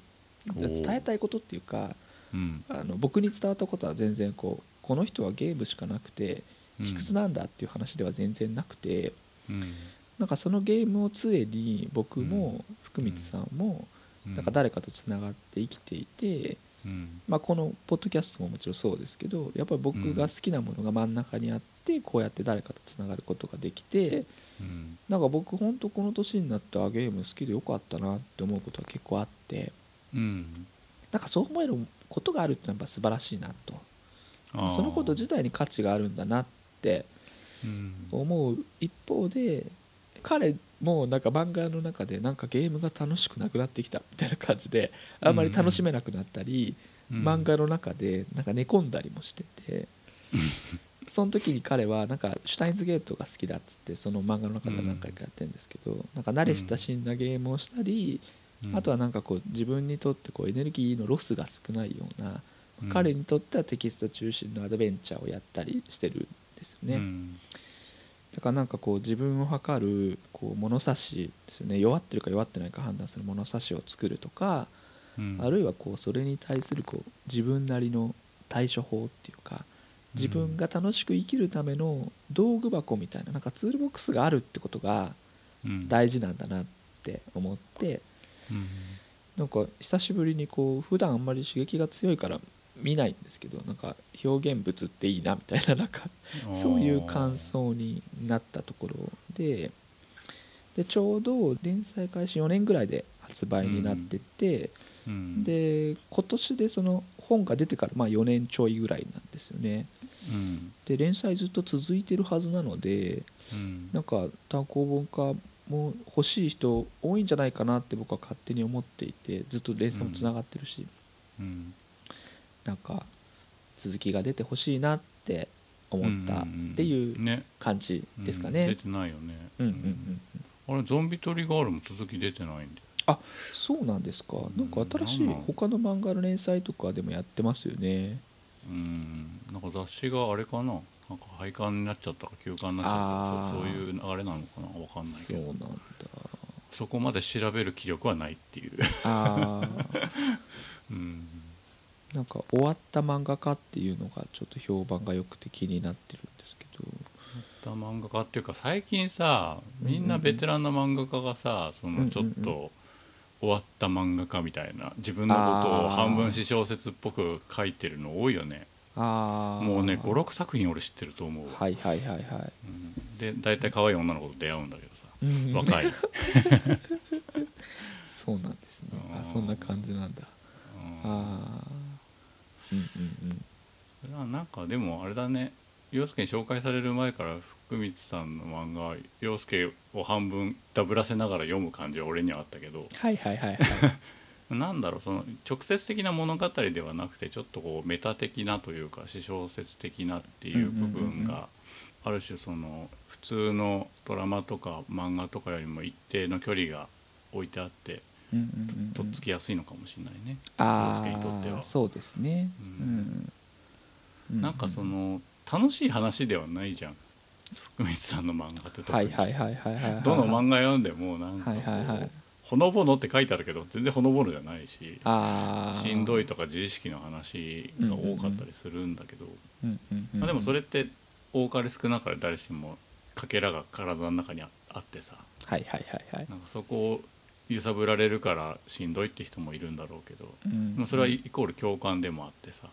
伝えたいことっていうかうん。あの僕に伝わったことは全然こうこの人はゲームしかなくてうん。卑屈なんだっていう話では全然なくてうん。なんかそのゲームを杖に僕も福光さんもうん。なんか誰かとつながって生きていて、うん。まあ、このポッドキャストももちろんそうですけどやっぱり僕が好きなものが真ん中にあってこうやって誰かとつながることができてうん。なんか僕本当この年になってあゲーム好きでよかったなって思うことは結構あってうん。なんかそう思えることがあるってのはやっぱ素晴らしいなと。そのこと自体に価値があるんだなってうん。思う一方で彼もなんか漫画の中でなんかゲームが楽しくなくなってきたみたいな感じであんまり楽しめなくなったり、うん。漫画の中でなんか寝込んだりもしててその時に彼はなんかシュタインズゲートが好きだっつってその漫画の中では何回かやってるんですけど、なんか慣れ親しんだゲームをしたり、うんあとはなんかこう自分にとってこうエネルギーのロスが少ないような、うん。彼にとってはテキスト中心のアドベンチャーをやったりしてるんですよね。うん。だからなんかこう自分を測るこう物差しですよね。弱ってるか弱ってないか判断する物差しを作るとか、うん。あるいはこうそれに対するこう自分なりの対処法っていうか自分が楽しく生きるための道具箱みたいななんかツールボックスがあるってことがうん。大事なんだなって思ってうんなんか久しぶりにこう普段あんまり刺激が強いから見ないんですけどなんか表現物っていいなみたいななんかそういう感想になったところででちょうど連載開始4年ぐらいで発売になってて、うん。で今年でその本が出てからまあ4年ちょいぐらいなんですよね。うん。で連載ずっと続いてるはずなのでうん。なんか単行本化も欲しい人多いんじゃないかなって僕は勝手に思っていてずっと連載もつながってるし、うん。なんか続きが出てほしいなって思ったっていうね。感じですかうん出ね。てないよね。うんうんうん。うんあれゾンビトリガールも続き出てないんだよ。あそうなんですか。なんか新しい他の漫画の連載とかでもやってますよね。うん。なんか雑誌があれかな？なんか廃刊になっちゃったか休刊になっちゃったかそうそういう流れなのかなわかんないけど。そうなんだ。そこまで調べる気力はないっていう。あー。うん。なんか終わった漫画家っていうのがちょっと評判が良くて気になってるんですけど。た漫画家っていうか最近さみんなベテランの漫画家がさそのちょっと終わった漫画家みたいな自分のことを半分詩小説っぽく書いてるの多いよねああもうね56作品俺知ってると思うわ、はいはいはいはい。うん。で大体可愛い女の子と出会うんだけどさ。うん。若い、そうなんですね。あそんな感じなんだ。うん。ああうんうんうん。ななんかでもあれだね。陽介に紹介される前から福光さんの漫画は陽介を半分ダブらせながら読む感じは俺にはあったけど。はいはいはいはい なんだろうその直接的な物語ではなくてちょっとこうメタ的なというか私小説的なっていう部分がある種その普通のドラマとか漫画とかよりも一定の距離が置いてあってとっつきやすいのかもしれないね。あ陽介にとってはあそうですねううん。ん、うなんかその楽しい話ではないじゃん。福光さんの漫画って特に。はいはいはいはいはいはいどの漫画読んでもなんかこう、ほのぼのって書いてあるけど全然ほのぼのじゃないししんどいとか自意識の話が多かったりするんだけど、まあ、でもそれって多かれ少なかれ誰しもかけらが体の中にああってさ。そこを揺さぶられるからしんどいって人もいるんだろうけど、それはイコール共感でもあってさ、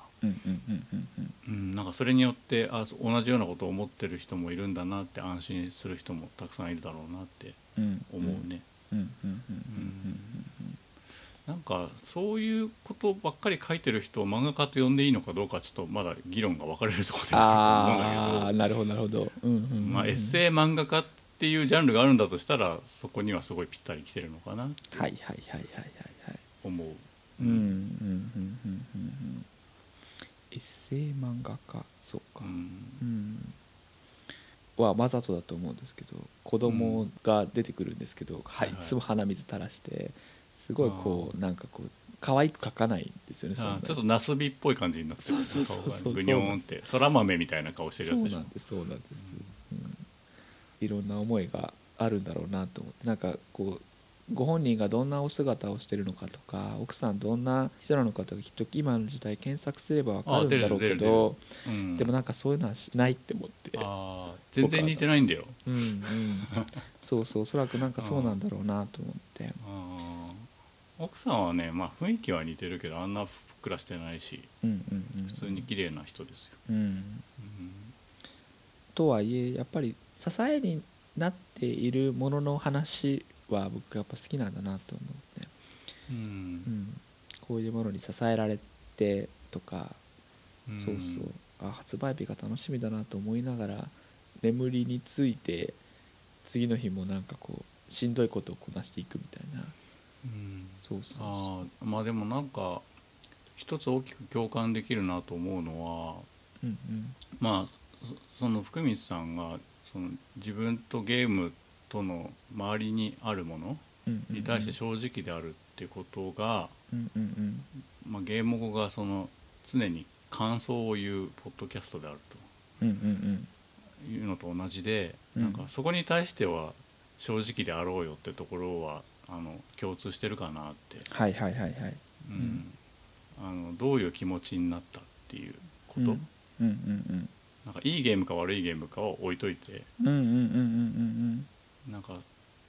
なんかそれによってあ同じようなことを思ってる人もいるんだなって安心する人もたくさんいるだろうなってうん思うね。うんうんなんかそういうことばっかり書いてる人を漫画家と呼んでいいのかどうかちょっとまだ議論が分かれるところでああなるほどなるほどうんうん、まあ、エッセイ漫画家っていうジャンルがあるんだとしたらそこにはすごいぴったりきてるのかなってはいはいはいはいはいはい思う。うんうんうんうんうんうんエッセイ漫画家そうかうんうんはわざとだと思うんですけど子供が出てくるんですけど、はい、い。つも鼻水垂らしてすごいこうなんかこう可愛く描かないんですよねち。ょっとナスビっぽい感じになってる。そうそうそうそう顔がぐにょーんってそら豆みたいな顔してるやつでしょ。そうなんですそうなんです、うん。いろんな思いがあるんだろうなと思ってなんかこうご本人がどんなお姿をしてるのかとか奥さんどんな人なのかとかきっと今の時代検索すれば分かるんだろうけどうん。でもなんかそういうのはしないって思ってあー全然似てないんだよ。うんうん。そうそうおそらくなんかそうなんだろうなと思って。奥さんはね、まあ、雰囲気は似てるけどあんなふっくらしてないしうんうんうん。普通に綺麗な人ですよ、うん。うん。とはいえやっぱり支えになっているものの話は僕やっぱ好きなんだなと思って、うん。うん、こういうものに支えられてとか、うん。そうそう。あ発売日が楽しみだなと思いながら眠りについて次の日もなんかこうしんどいことをこなしていくみたいな。うん。そうそうそあーまあでもなんか一つ大きく共感できるなと思うのはう、うんうん、まあそその福光さんがその自分とゲームとの周りにあるものうんうんうん。に対して正直であるっていうことが、うんうんうん。まあ、ゲーム語がその常に感想を言うポッドキャストであるうんうんうんと。いうのと同じで、うんなんかそこに対しては正直であろうよってところはあの共通してるかなって、はいはいはいはい。うん。あのどういう気持ちになったっていうこと、うんうんうんなんかいいゲームか悪いゲームかを置いといて。うんうんうんうんうんなんか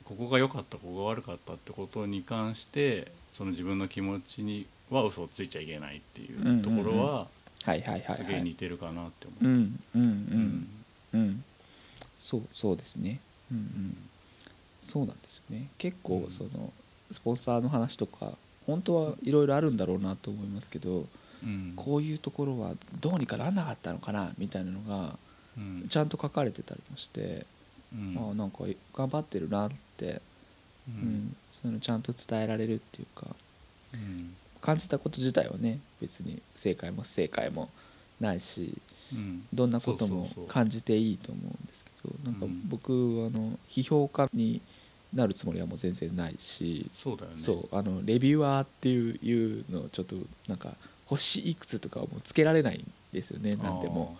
ここが良かったここが悪かったってことに関してその自分の気持ちには嘘をついちゃいけないっていうところははいはいはいはい。すげえ似てるかなって思う。うんうんううんんうん。そうそうですね。うんうん。そうなんですよね。結構うん。そのスポンサーの話とか本当はいろいろあるんだろうなと思いますけどうん。こういうところはどうにかならなかったのかなみたいなのがうん。ちゃんと書かれてたりもして、うん。ああなんか頑張ってるなって、ううんんそういうのちゃんと伝えられるっていうか。うん。感じたこと自体はね別に正解も不正解もないしうん。どんなことも感じていいと思うんですけどなんかうん。僕あの批評家になるつもりはもう全然ないし、そうだよね。そうあのレビュアーっていうのをちょっとなんか星いくつとかはもうつけられないんですよねなんでも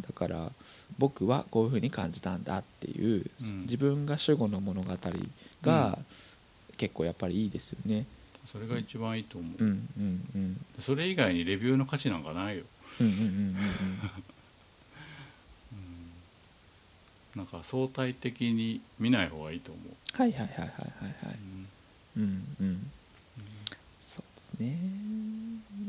だから僕はこういうふうに感じたんだっていう、うん。自分が主語の物語が結構やっぱりいいですよね。それが一番いいと思う、うんうんうん。それ以外にレビューの価値なんかないよ、なんか相対的に見ない方がいいと思う、はいはいはいはいはいはい。うん。うんうん。そうですね。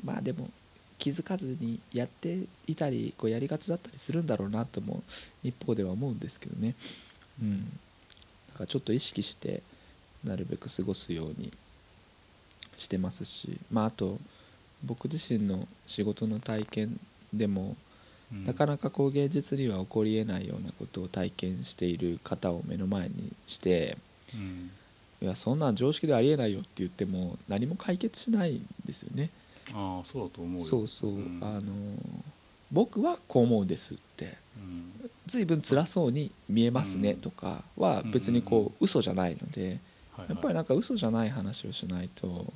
まあでも気づかずにやっていたりこうやりがちだったりするんだろうなとも一方では思うんですけどね。うん。だからちょっと意識してなるべく過ごすようにしてますし。まああと僕自身の仕事の体験でもうん。なかなかこう現実には起こりえないようなことを体験している方を目の前にしてうん。いやそんなん常識でありえないよって言っても何も解決しないんですよね。ああそうだと思うよ。そうそう、ん。あの僕はこう思うんですって。うん。随分辛そうに見えますねうん。とかは別にこう嘘じゃないのでやっぱりなんか嘘じゃない話をしないと、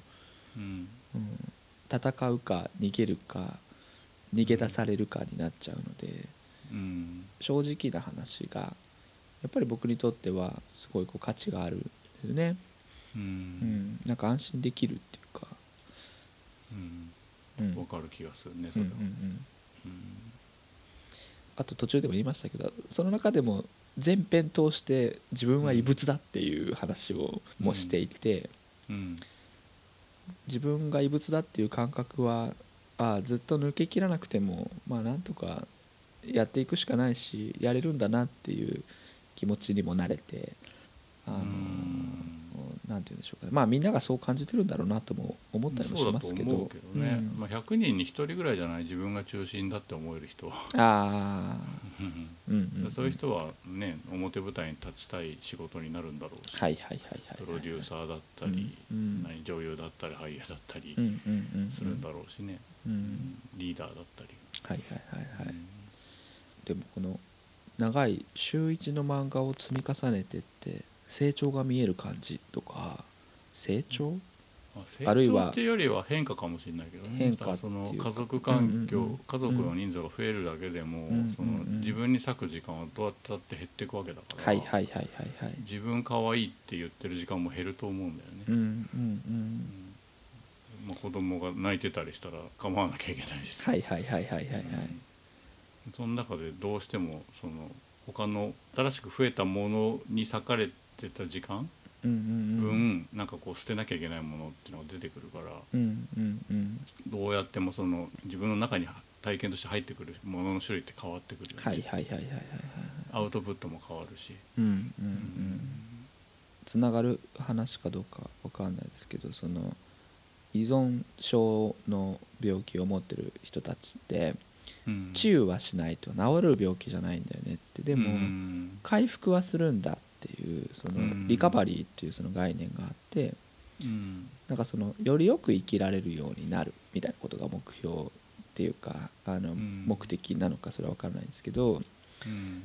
うん。うん、戦うか逃げるか逃げ出されるかになっちゃうので、正直な話がやっぱり僕にとってはすごいこう価値があるんですよね、ううんん、なんか安心できるっていうか、うん。うんわかる気がするねそれは。あと途中でも言いましたけどその中でも全編通して自分は異物だっていう話をもしていて、うん。自分が異物だっていう感覚はあずっと抜けきらなくてもまあなんとかやっていくしかないしやれるんだなっていう気持ちにもなれてあのうんなんて言うんでしょうかね。まあみんながそう感じてるんだろうなとも思ったりもしますけど。思うけどね、うん。まあ、100人に1人ぐらいじゃない自分が中心だって思える人。は、あ あうんそういう人はね表舞台に立ちたい仕事になるんだろうし、はいはいはいはいプロデューサーだったり、うん何女優だったり俳優だったりするんだろうしね、うん。リーダーだったり、はいはいはいはい、うん。でもこの長い週一の漫画を積み重ねてって成長が見える感じとか成長？まあるいは長っていうよりは変化かもしれないけどね。変化そのっていうか。家族環境、うんうんうん。家族の人数が増えるだけでも、うんそのうん。うん自分に割く時間はどうやったって減っていくわけだから、はいはいはいはいはい。自分可愛いって言ってる時間も減ると思うんだよね、うんうんうん。うん。まあ、子供が泣いてたりしたら構わなきゃいけないし、はいはいはいはいはいはい。うん。その中でどうしてもその他の新しく増えたものに割かれてた時間？分、うんなんかこう捨てなきゃいけないものっていうのが出てくるから。どうやってもその自分の中に体験として入ってくるものの種類って変わってくるよね、はいはいはいはいはいはいアウトプットも変わるし、うんうんうん。つながる話かどうかわかんないですけどその依存症の病気を持ってる人たちってうん。治癒はしないと治る病気じゃないんだよねって。でも、うん。回復はするんだっていうそのうん。リカバリーっていうその概念があってうん。なんかそのよりよく生きられるようになるみたいなことが目標っていうかあのん。目的なのかそれは分からないんですけどうん。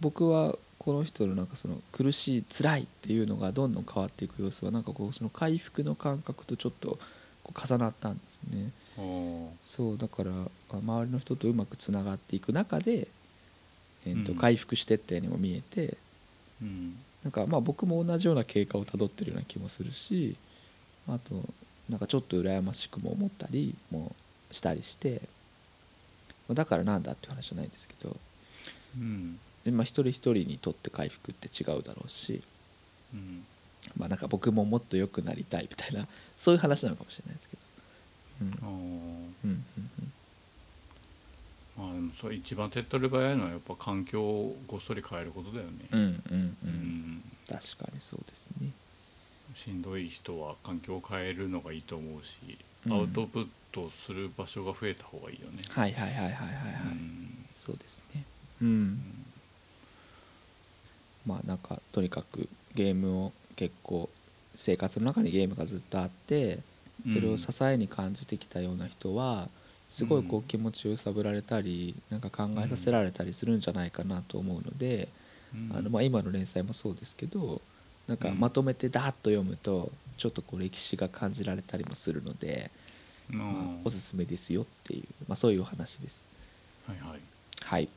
僕はこの人のなんかその苦しい辛いっていうのがどんどん変わっていく様子はなんかこうその回復の感覚とちょっとこう重なったんですね。そうだからあ周りの人とうまくつながっていく中で、えーとうん。回復してったようにも見えてうん。なんかまあ僕も同じような経過をたどってるような気もするしあとなんかちょっと羨ましくも思ったりもしたりしてだからなんだっていう話じゃないんですけどうん。で、まあ、一人一人にとって回復って違うだろうし、うん。まあ、なんか僕ももっと良くなりたいみたいなそういう話なのかもしれないですけど。うん。あー。うんうんまあでもそれ一番手っ取り早いのはやっぱ環境をごっそり変えることだよね、うんうんうん。ううん。ん確かにそうですね。しんどい人は環境を変えるのがいいと思うし、うん。アウトプットする場所が増えた方がいいよね、はいはいはいはいはいはい、うん。そうですね。うん。まあなんかとにかくゲームを結構生活の中にゲームがずっとあってそれを支えに感じてきたような人はすごいこううん。気持ちを揺さぶられたりなんか考えさせられたりするんじゃないかなと思うので、うん。あのまあ今の連載もそうですけどなんかまとめてダーッと読むとちょっとこう歴史が感じられたりもするので、おすすめですよっていう、まあ、そういうお話です。はいはい。はい、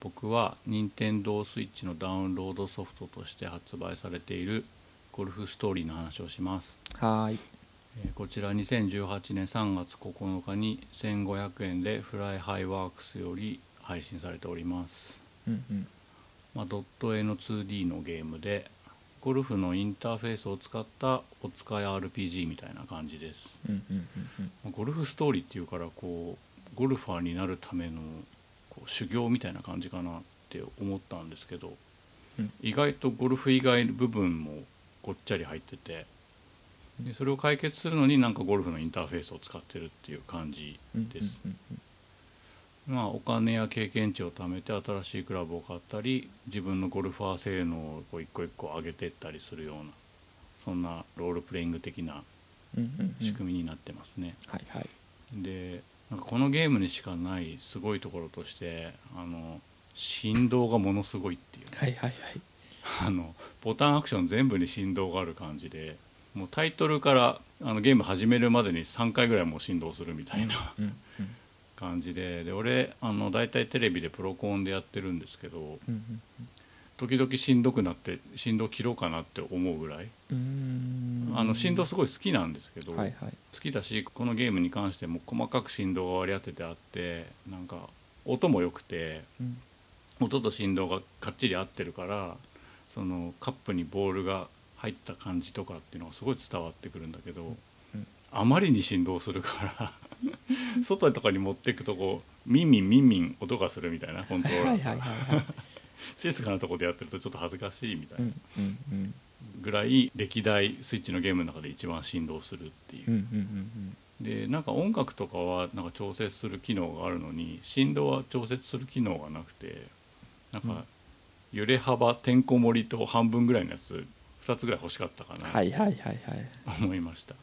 僕は任天堂スイッチのダウンロードソフトとして発売されているゴルフストーリーの話をします、はーい。えーこちら2018年3月9日に1500円でフライハイワークスより配信されております。うんうん。まあ、ドット絵の 2D のゲームでゴルフのインターフェースを使ったお使い RPG みたいな感じです。うんうんうんうん。まあゴルフストーリーっていうからこうゴルファーになるためのこう修行みたいな感じかなって思ったんですけど、うん。意外とゴルフ以外の部分もごっちゃり入っててでそれを解決するのになんかゴルフのインターフェースを使ってるっていう感じうんです、うんうんまあ、お金や経験値を貯めて新しいクラブを買ったり自分のゴルファー性能をこう一個一個上げていったりするようなそんなロールプレイング的なうんうんうん仕組みになってますね。はいはい。でなんかこのゲームにしかないすごいところとしてあの振動がものすごいっていうはいはいはい。あのボタンアクション全部に振動がある感じでもうタイトルからあのゲーム始めるまでに3回ぐらいもう振動するみたいな感じでで俺あの大体テレビでプロコンでやってるんですけどうん時々しんどくなって振動切ろうかなって思うぐらい。うん。あの振動すごい好きなんですけど、はいはい。好きだしこのゲームに関しても細かく振動が割り当ててあってなんか音も良くてうん。音と振動がかっちり合ってるからそのカップにボールが入った感じとかっていうのがすごい伝わってくるんだけど、うんあまりに振動するから 外とかに持っていくとこうミンミンミンミン音がするみたいなコントローラー。静かなとこでやってるとちょっと恥ずかしいみたいな。ぐらい歴代スイッチのゲームの中で一番振動するっていう。でなんか音楽とかはなんか調節する機能があるのに振動は調節する機能がなくてなんか揺れ幅てんこ盛りと半分ぐらいのやつ2つぐらい欲しかったかな。はいはいはいはい。思いました。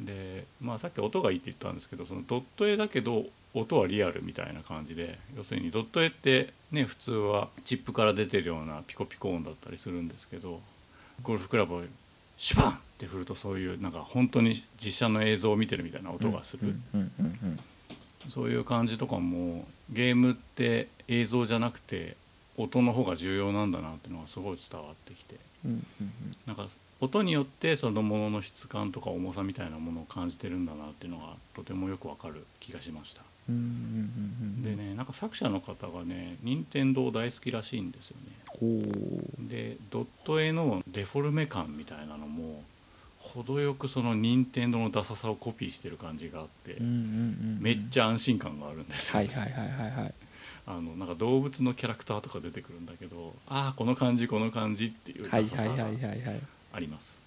でまあさっき音がいいって言ったんですけどそのドット絵だけど音はリアルみたいな感じで要するにドット絵ってね普通はチップから出てるようなピコピコ音だったりするんですけどゴルフクラブをシュパンって振るとそういうなんか本当に実写の映像を見てるみたいな音がする、そういう感じとかもゲームって映像じゃなくて音の方が重要なんだなっていうのがすごい伝わってきてうんうんうん。なんか音によってそのものの質感とか重さみたいなものを感じてるんだなっていうのがとてもよくわかる気がしました。うんうんうんうんでねなんか作者の方がね任天堂大好きらしいんですよね。でドット絵のデフォルメ感みたいなのも程よくその任天堂のダサさをコピーしてる感じがあってうんうんうんうん。めっちゃ安心感があるんですよ。はいはいはいはいはいあのなんか動物のキャラクターとか出てくるんだけどああこの感じこの感じっていうはいダサさがはいはいはいはい。あります。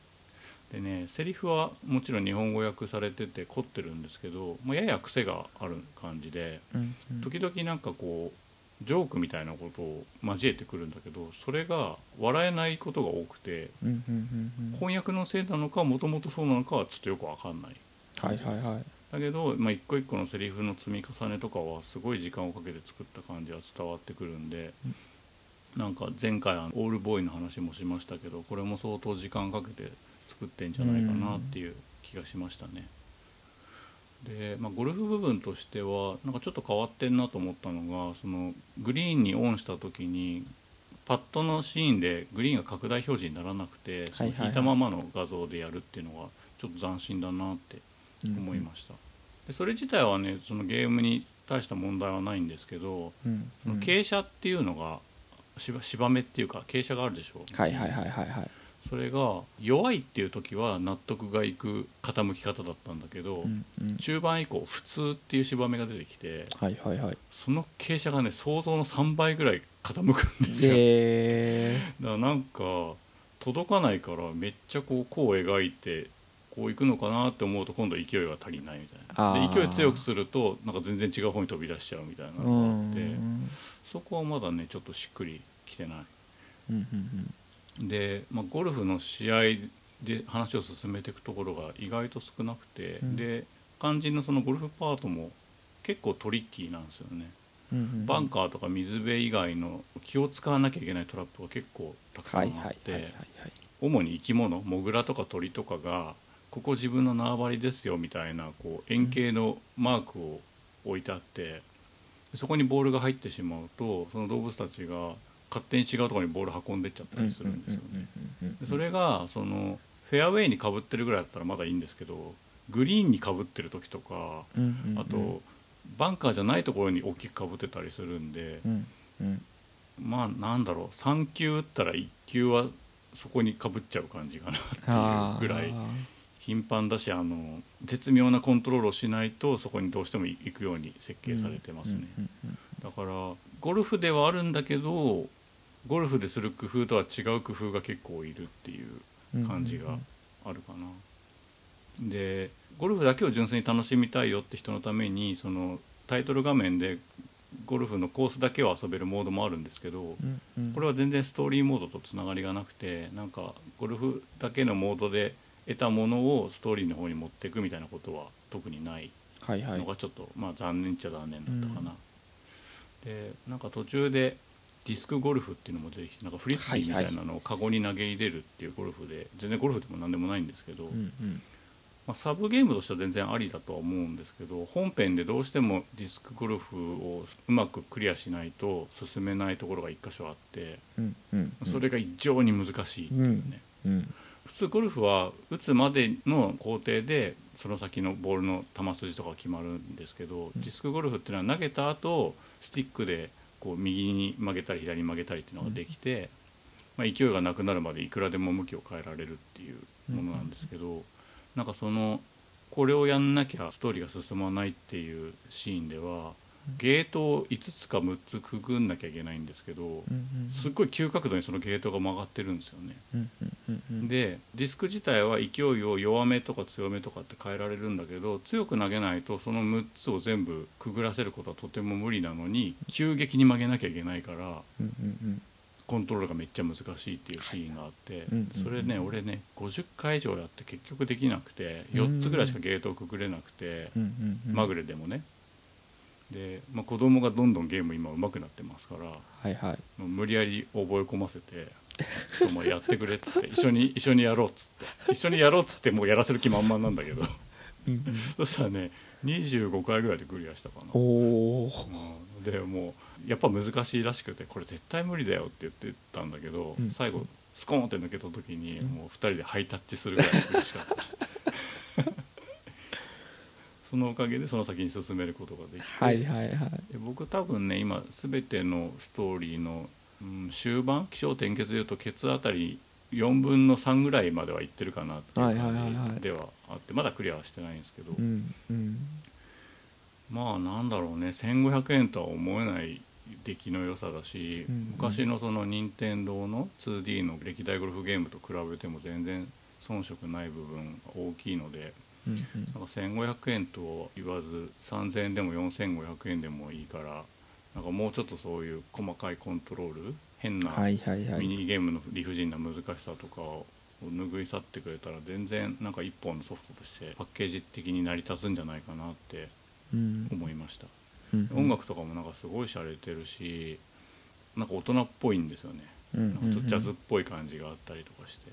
でねセリフはもちろん日本語訳されてて凝ってるんですけど、まあ、やや癖がある感じでうんうん。時々なんかこうジョークみたいなことを交えてくるんだけどそれが笑えないことが多くて翻訳のせいなのかもともとそうなのかはちょっとよく分かんない。はいはいはいだけど、まあ、一個一個のセリフの積み重ねとかはすごい時間をかけて作った感じは伝わってくるんで、なんか前回あのオールボーイの話もしましたけどこれも相当時間かけて作ってんじゃないかなっていう気がしましたね。で、まあ、ゴルフ部分としてはなんかちょっと変わってんなと思ったのがそのグリーンにオンした時にパッドのシーンでグリーンが拡大表示にならなくてい引いたままの画像でやるっていうのがちょっと斬新だなって思いました、でそれ自体はねそのゲームに大した問題はないんですけどうんその傾斜っていうのが芝芝目っていうか傾斜があるでしょ。はいはいはいはいはい。それが弱いっていう時は納得がいく傾き方だったんだけど、うんうん。中盤以降普通っていう芝目が出てきてはいはいはい。その傾斜がね想像の3倍ぐらい傾くんですよ、でだからなんか届かないからめっちゃこう弧を描いてこう行くのかなって思うと今度勢いが足りないみたいな。で勢い強くするとなんか全然違う方に飛び出しちゃうみたいなうのがあってんそこはまだねちょっとしっくりきてない。うんうんで、まあ、ゴルフの試合で話を進めていくところが意外と少なくて、うん。で肝心のそのゴルフパートも結構トリッキーなんですよね、うんうんバンカーとか水辺以外の気を使わなきゃいけないトラップが結構たくさんあはいって、主に生き物モグラとか鳥とかがここ自分の縄張りですよみたいなこう円形のマークを置いてあってそこにボールが入ってしまうとその動物たちが勝手に違うとこにボール運んでっちゃったりするんですよね。それがそのフェアウェイにかぶってるぐらいだったらまだいいんですけどグリーンにかぶってる時とかあとバンカーじゃないところに大きくかぶってたりするんでまあなんだろう3球打ったら1球はそこにかぶっちゃう感じかなっていうぐらい頻繁だしあの絶妙なコントロールをしないとそこにどうしても行くように設計されてますね。だからゴルフではあるんだけどゴルフでする工夫とは違う工夫が結構いるっていううん感じがあるかな。でゴルフだけを純粋に楽しみたいよって人のためにそのタイトル画面でゴルフのコースだけを遊べるモードもあるんですけどこれは全然ストーリーモードとつながりがなくてなんかゴルフだけのモードで得たものをストーリーの方に持っていくみたいなことは特にないはいはい。のがちょっと、まあ残念っちゃ残念だったかな。でなんか途中でディスクゴルフっていうのも出てきてなんかフリスビーみたいなのをカゴに投げ入れるっていうゴルフで全然ゴルフでも何でもないんですけど、うんうん。まあ、サブゲームとしては全然ありだとは思うんですけど本編でどうしてもディスクゴルフをうまくクリアしないと進めないところが一箇所あってうんうんそれが異常に難しいっていうね、うん普通ゴルフは打つまでの工程でその先のボールの球筋とか決まるんですけど、うん。ディスクゴルフっていうのは投げた後スティックでこう右に曲げたり左に曲げたりっていうのができて、まあ、勢いがなくなるまでいくらでも向きを変えられるっていうものなんですけど、なんかそのこれをやんなきゃストーリーが進まないっていうシーンではゲートを5つか6つくぐんなきゃいけないんですけどすっごい急角度にそのゲートが曲がってるんですよね。でディスク自体は勢いを弱めとか強めとかって変えられるんだけど強く投げないとその6つを全部くぐらせることはとても無理なのに急激に曲げなきゃいけないからコントロールがめっちゃ難しいっていうシーンがあってそれね俺ね50回以上やって結局できなくて4つぐらいしかゲートをくぐれなくてまぐれでもねで、まあ、子供がどんどんゲーム今上手くなってますからはいはい。もう無理やり覚え込ませてちょっともうやってくれっつって一緒に一緒にやろうっつって一緒にやろうっつってもうやらせる気満々なんだけど。そしたらね25回ぐらいでクリアしたかな、おおうん。でもうやっぱ難しいらしくてこれ絶対無理だよって言ってたんだけど、うん。最後スコーンって抜けた時にうんもう2人でハイタッチするぐらい嬉しかったそのおかげでその先に進めることができて、はいはいはい。で僕多分ね今全てのストーリーの、うん、終盤起承転結でいうとケツあたり4分の3ぐらいまではいってるかなっていうはいはいはいはい。感じではあってまだクリアはしてないんですけど、うんうん。まあなんだろうね1500円とは思えない出来の良さだし、うんうん。昔のその任天堂の 2D の歴代ゴルフゲームと比べても全然遜色ない部分が大きいのでうんなんか1500円とは言わず3000円でも4500円でもいいからなんかもうちょっとそういう細かいコントロール変なミニゲームの理不尽な難しさとかを拭い去ってくれたら全然なんか一本のソフトとしてパッケージ的に成り立つんじゃないかなってうん。思いました、うん音楽とかもなんかすごい洒落てるしなんか大人っぽいんですよね。うん。なんかちょっとジャズっぽい感じがあったりとかして。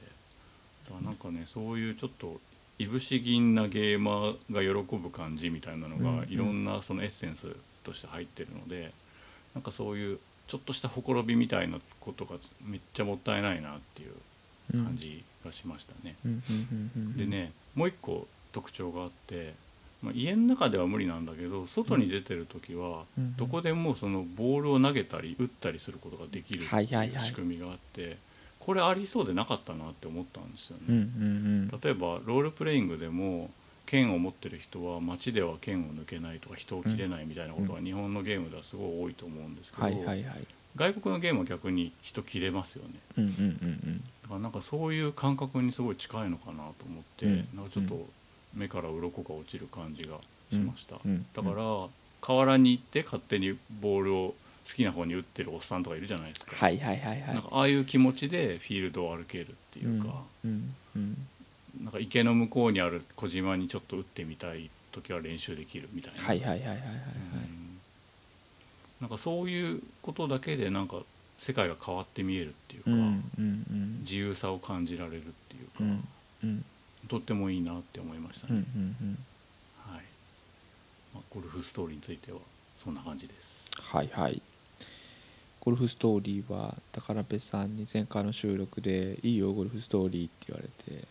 だからなんかねそういうちょっといぶし銀なゲーマーが喜ぶ感じみたいなのがいろんなそのエッセンスとして入ってるのでなんかそういうちょっとしたほころびみたいなことがめっちゃもったいないなっていう感じがしましたね。でねもう一個特徴があって、まあ、家の中では無理なんだけど外に出てる時はうん。どこでもそのボールを投げたり打ったりすることができるっていう仕組みがあってこれありそうでなかったなって思ったんですよね。うんうん例えばロールプレイングでも剣を持ってる人は街では剣を抜けないとか人を切れないみたいなことは日本のゲームではすごい多いと思うんですけど、外国のゲームは逆に人切れますよね。うんうんうんだからなんかそういう感覚にすごい近いのかなと思って、うん。なんかちょっと目から鱗が落ちる感じがしました、うん。うん。だから河原に行って勝手にボールを好きな方に打ってるおっさんとかいるじゃないですか、はいはいはいはい。なんかああいう気持ちでフィールドを歩けるっていうか、うんうんなんか池の向こうにある小島にちょっと打ってみたい時は練習できるみたいな、はいはいはいはいはい。はいうん。なんかそういうことだけでなんか世界が変わって見えるっていうか、うんうんうん。自由さを感じられるっていうか、うんうん。とってもいいなって思いましたうんうね、ん。はい。まあ、ゴルフストーリーについてはそんな感じです。はいはいゴルフストーリーは宝部さんに前回の収録で「いいよゴルフストーリー」って言われて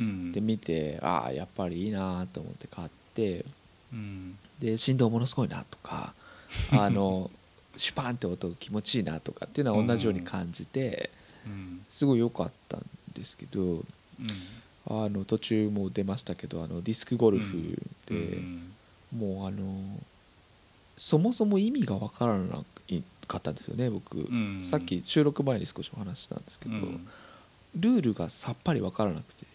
うん。で見てああやっぱりいいなと思って買ってうん。で振動ものすごいなとか あのシュパンって音が気持ちいいなとかっていうのは同じように感じてうん。すごい良かったんですけどうん。あの途中も出ましたけどあのディスクゴルフで、うん。もうあのそもそも意味が分からなかったんですよね僕、うん。さっき収録前に少しお話ししたんですけど、うん。ルールがさっぱり分からなくて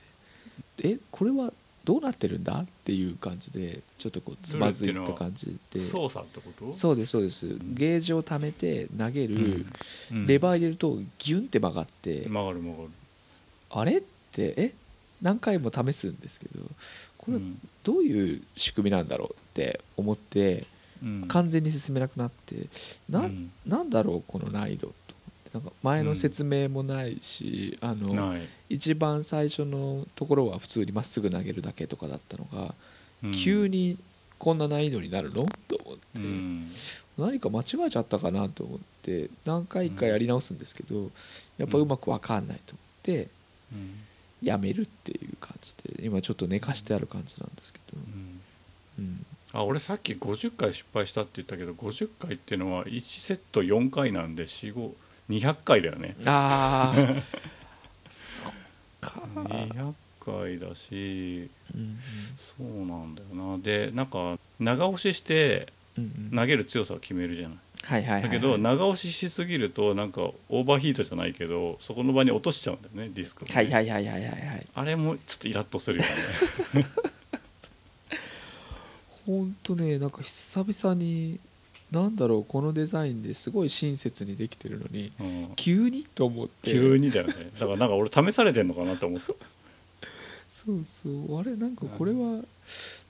えこれはどうなってるんだっていう感じでちょっとこうつまずいた感じで。操作ってこと？そうですそうです、ん。ゲージを貯めて投げる、うん。レバー入れるとギュンって曲がって、曲がる曲がる。あれってえ何回も試すんですけどこれどういう仕組みなんだろうって思ってうん完全に進めなくなってな,、うん。なんだろうこの難易度と思って。なんか前の説明もないし、あの一番最初のところは普通にまっすぐ投げるだけとかだったのが、うん。急にこんな難易度になるの？と思って、うん。何か間違えちゃったかなと思って何回かやり直すんですけど、やっぱうまく分かんないと思ってうん。やめるっていう感じで今ちょっと寝かしてある感じなんですけど、うん。うん、あ俺さっき50回失敗したって言ったけど50回っていうのは1セット4回なんで45200回だよね。ああそっか200回だしうんそうなんだよな。でなんか長押ししてうんうん。投げる強さを決めるじゃない。はいはいはい、だけど長押ししすぎるとなんかオーバーヒートじゃないけどそこの場に落としちゃうんだよねディスクはいはいはいはいはいはい。あれもちょっとイラッとするよね ほんとねなんか久々になんだろうこのデザインですごい親切にできてるのにうん。急にと思って。急にだよね。だからなんか俺試されてんのかなって思った。そうそう。あれなんかこれは、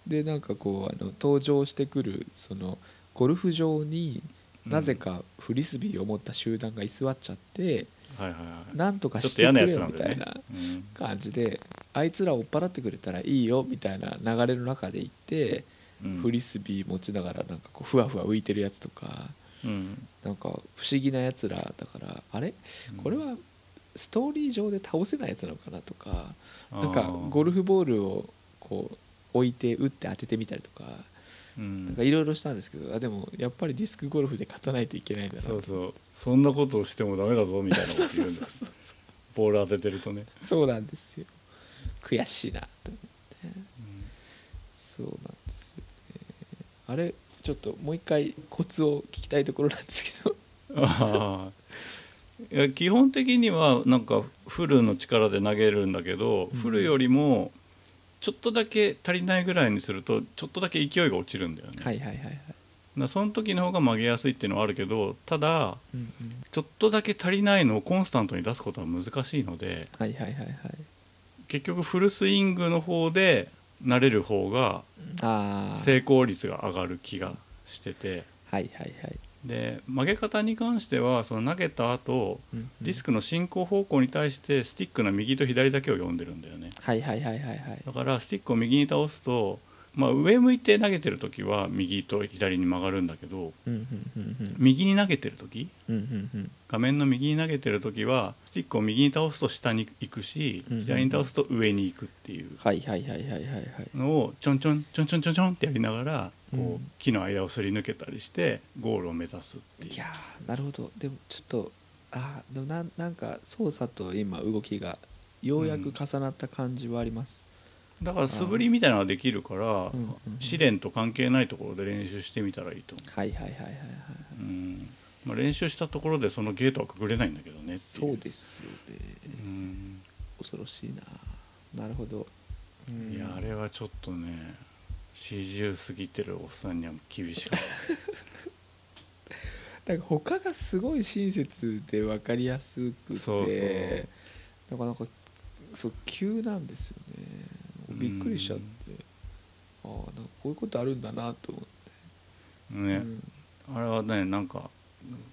でなんかこうあの登場してくるそのゴルフ場になぜかフリスビーを持った集団が居座っちゃって、はいはいはい。なんとかしてくれよみたいなんだよね。うん。感じであいつら追っ払ってくれたらいいよみたいな流れの中で行って、うんフリスビー持ちながらなんかこうふわふわ浮いてるやつとかうん。なんか不思議なやつらだからあれ？これはストーリー上で倒せないやつなのかなとかなんかゴルフボールをこう置いて打って当ててみたりとかうん。なんかいろいろしたんですけどあでもやっぱりディスクゴルフで勝たないといけないんだな。そうそう。そんなことをしてもダメだぞみたいなこと そうボール当ててるとね、そうなんですよ。悔しいなと思って。そうなんあれちょっともう一回コツを聞きたいところなんですけど。ああいや基本的にはなんかフルの力で投げるんだけど、うん。フルよりもちょっとだけ足りないぐらいにするとちょっとだけ勢いが落ちるんだよね、はいはいはいはい、だその時の方が曲げやすいっていうのはあるけどただうんうん、ちょっとだけ足りないのをコンスタントに出すことは難しいのではいはいはいはい。結局フルスイングの方で慣れる方が成功率が上がる気がしてて。はいはいはい、で曲げ方に関してはその投げた後うんうん。ディスクの進行方向に対してスティックの右と左だけを読んでるんだよね。はいはいはいはいはい。だからスティックを右に倒すと、まあ、上向いて投げてる時は右と左に曲がるんだけど右に投げてる時画面の右に投げてる時はスティックを右に倒すと下に行くし左に倒すと上に行くっていう。はいはいはいはいはいはい。のをちょんちょんちょんちょんちょんちょんってやりながらこう木の間をすり抜けたりしてゴールを目指すっていう。いやーなるほど。でもちょっとあーでもなんなんか操作と今動きがようやく重なった感じはあります、だから素振りみたいなのができるからうんうん試練と関係ないところで練習してみたらいいと思はいはいはいはいはい、う、うん。まあ、練習したところでそのゲートはくぐれないんだけどねそうですよねうん。恐ろしいな。なるほど、うん。いやあれはちょっとね40過ぎてるおっさんには厳しかった。なんか他がすごい親切で分かりやすくてそうそう。なかなかそう急なんですよねびっくりしちゃって。ああなんかこういうことあるんだなと思って、ね、うん。あれはねなんか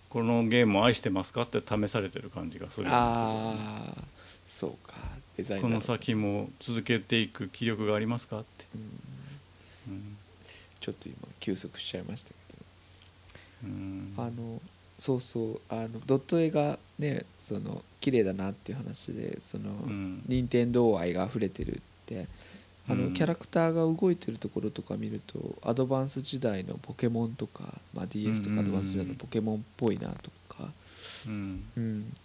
このゲームを愛してますかって試されてる感じがするんですよ。ああそうか。デザインこの先も続けていく気力がありますかって、うん。うんちょっと今休息しちゃいましたけうん。どあのそうそう。あのドット絵がねその綺麗だなっていう話でその、うん。任天堂愛が溢れてるってあの、うん。キャラクターが動いてるところとか見るとアドバンス時代のポケモンとか、まあ、DS とかアドバンス時代のポケモンっぽいなとか、うん。うん、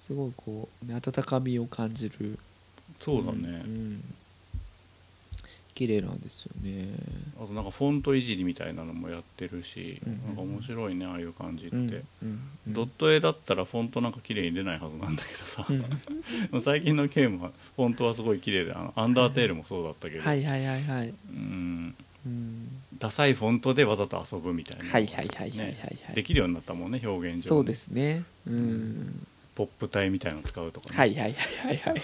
すごいこう、ね、温かみを感じる。そうだね、うん、綺麗なんですよね。あとなんかフォントいじりみたいなのもやってるし、うんうんうん。なんか面白いねああいう感じって、うんうんドット絵だったらフォントなんか綺麗に出ないはずなんだけどさ、うん。最近のゲームはフォントはすごい綺麗であのアンダーテールもそうだったけど、はいはいはいはい、うん。うん、ダサいフォントでわざと遊ぶみたいな、はいはいはいはいはいねはい。できるようになったもんね表現上そうですね。うん。ポップ体みたいなの使うとかね、はいはいはいはいはい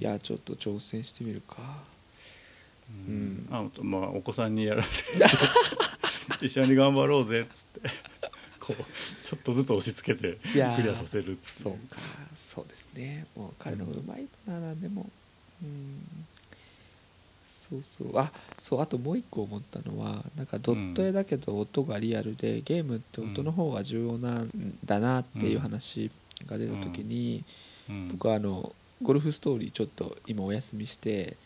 いやちょっと挑戦してみるか。うん。あとまあお子さんにやらせて。一緒に頑張ろうぜっつって。こうちょっとずつ押し付けてクリアさせるっていう。そうか。そうですね。もう彼のうまいななんでも。うん。そうそう。あそうあともう一個思ったのはなんかドット絵だけど音がリアルで、ゲームって音の方が重要なんだなっていう話が出た時に、うん。僕はあのゴルフストーリーちょっと今お休みして、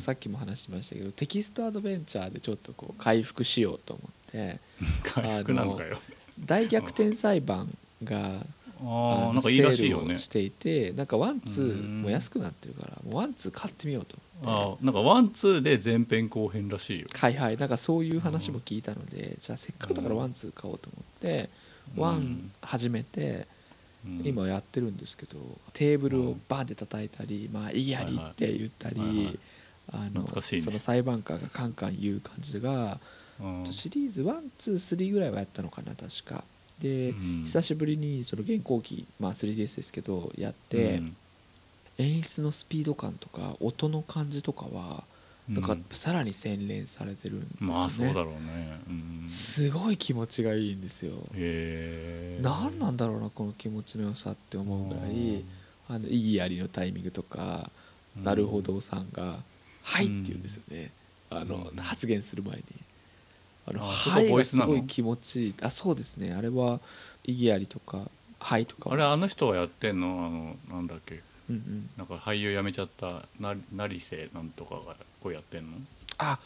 さっきも話しましたけどテキストアドベンチャーでちょっとこう回復しようと思って 回復なのかよ。大逆転裁判があなんかいいらしいよね。セールをしていてなんか one two うん。も安くなってるからもう one two 買ってみようとあ思って。あなんか one two で前編後編らしいよ。はいはいなんかそういう話も聞いたのでじゃあせっかくだから one two 買おうと思って one 始めてうん今やってるんですけどテーブルをバーンって叩いたりまあ異議ありって言ったりその裁判官がカンカン言う感じがうん。シリーズ123ぐらいはやったのかな確か。でうん。久しぶりにその現行機、まあ、3DS ですけどやって、うん。演出のスピード感とか音の感じとかはなん。かうんさらに洗練されてるんですよね、まあそうだろうね。うん。すごい気持ちがいいんですよ、へえ何なんだろうなこの気持ちの良さって思うぐらいあの意義ありのタイミングとか、うん。なるほどさんが「はい」って言うんですよね、あのうん。発言する前に「あのはい」がすごい気持ちいい。あそうですね。あれは意義ありとか「はい」とかあれあの人はやってんの？あのなんだっけ？うんうん、なんか俳優辞めちゃったな成瀬なんとかがこうやってんの？あ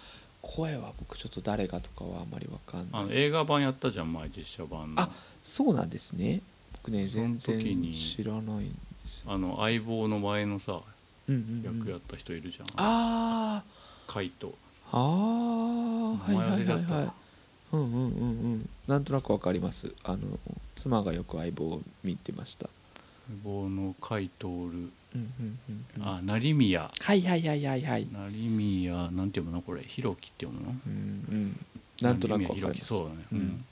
声は僕ちょっと誰がとかはあんまりわかんない。あの映画版やったじゃん前実写版の。あそうなんですね。僕ね全然時に知らないんですよ、あの相棒の前のさうんうんうん役やった人いるじゃん。あカイト。ーあーはいはいはいはい。うんうんうんうん。なんとなくわかります。あの妻がよく相棒を見てました相棒のカイトールうんうんうんうん。あ成宮。はいはいはいはいはい。成宮なんて読むのこれ？ひろきって読むの？うんうん。なんとなくわかりそうだね。ううん。ん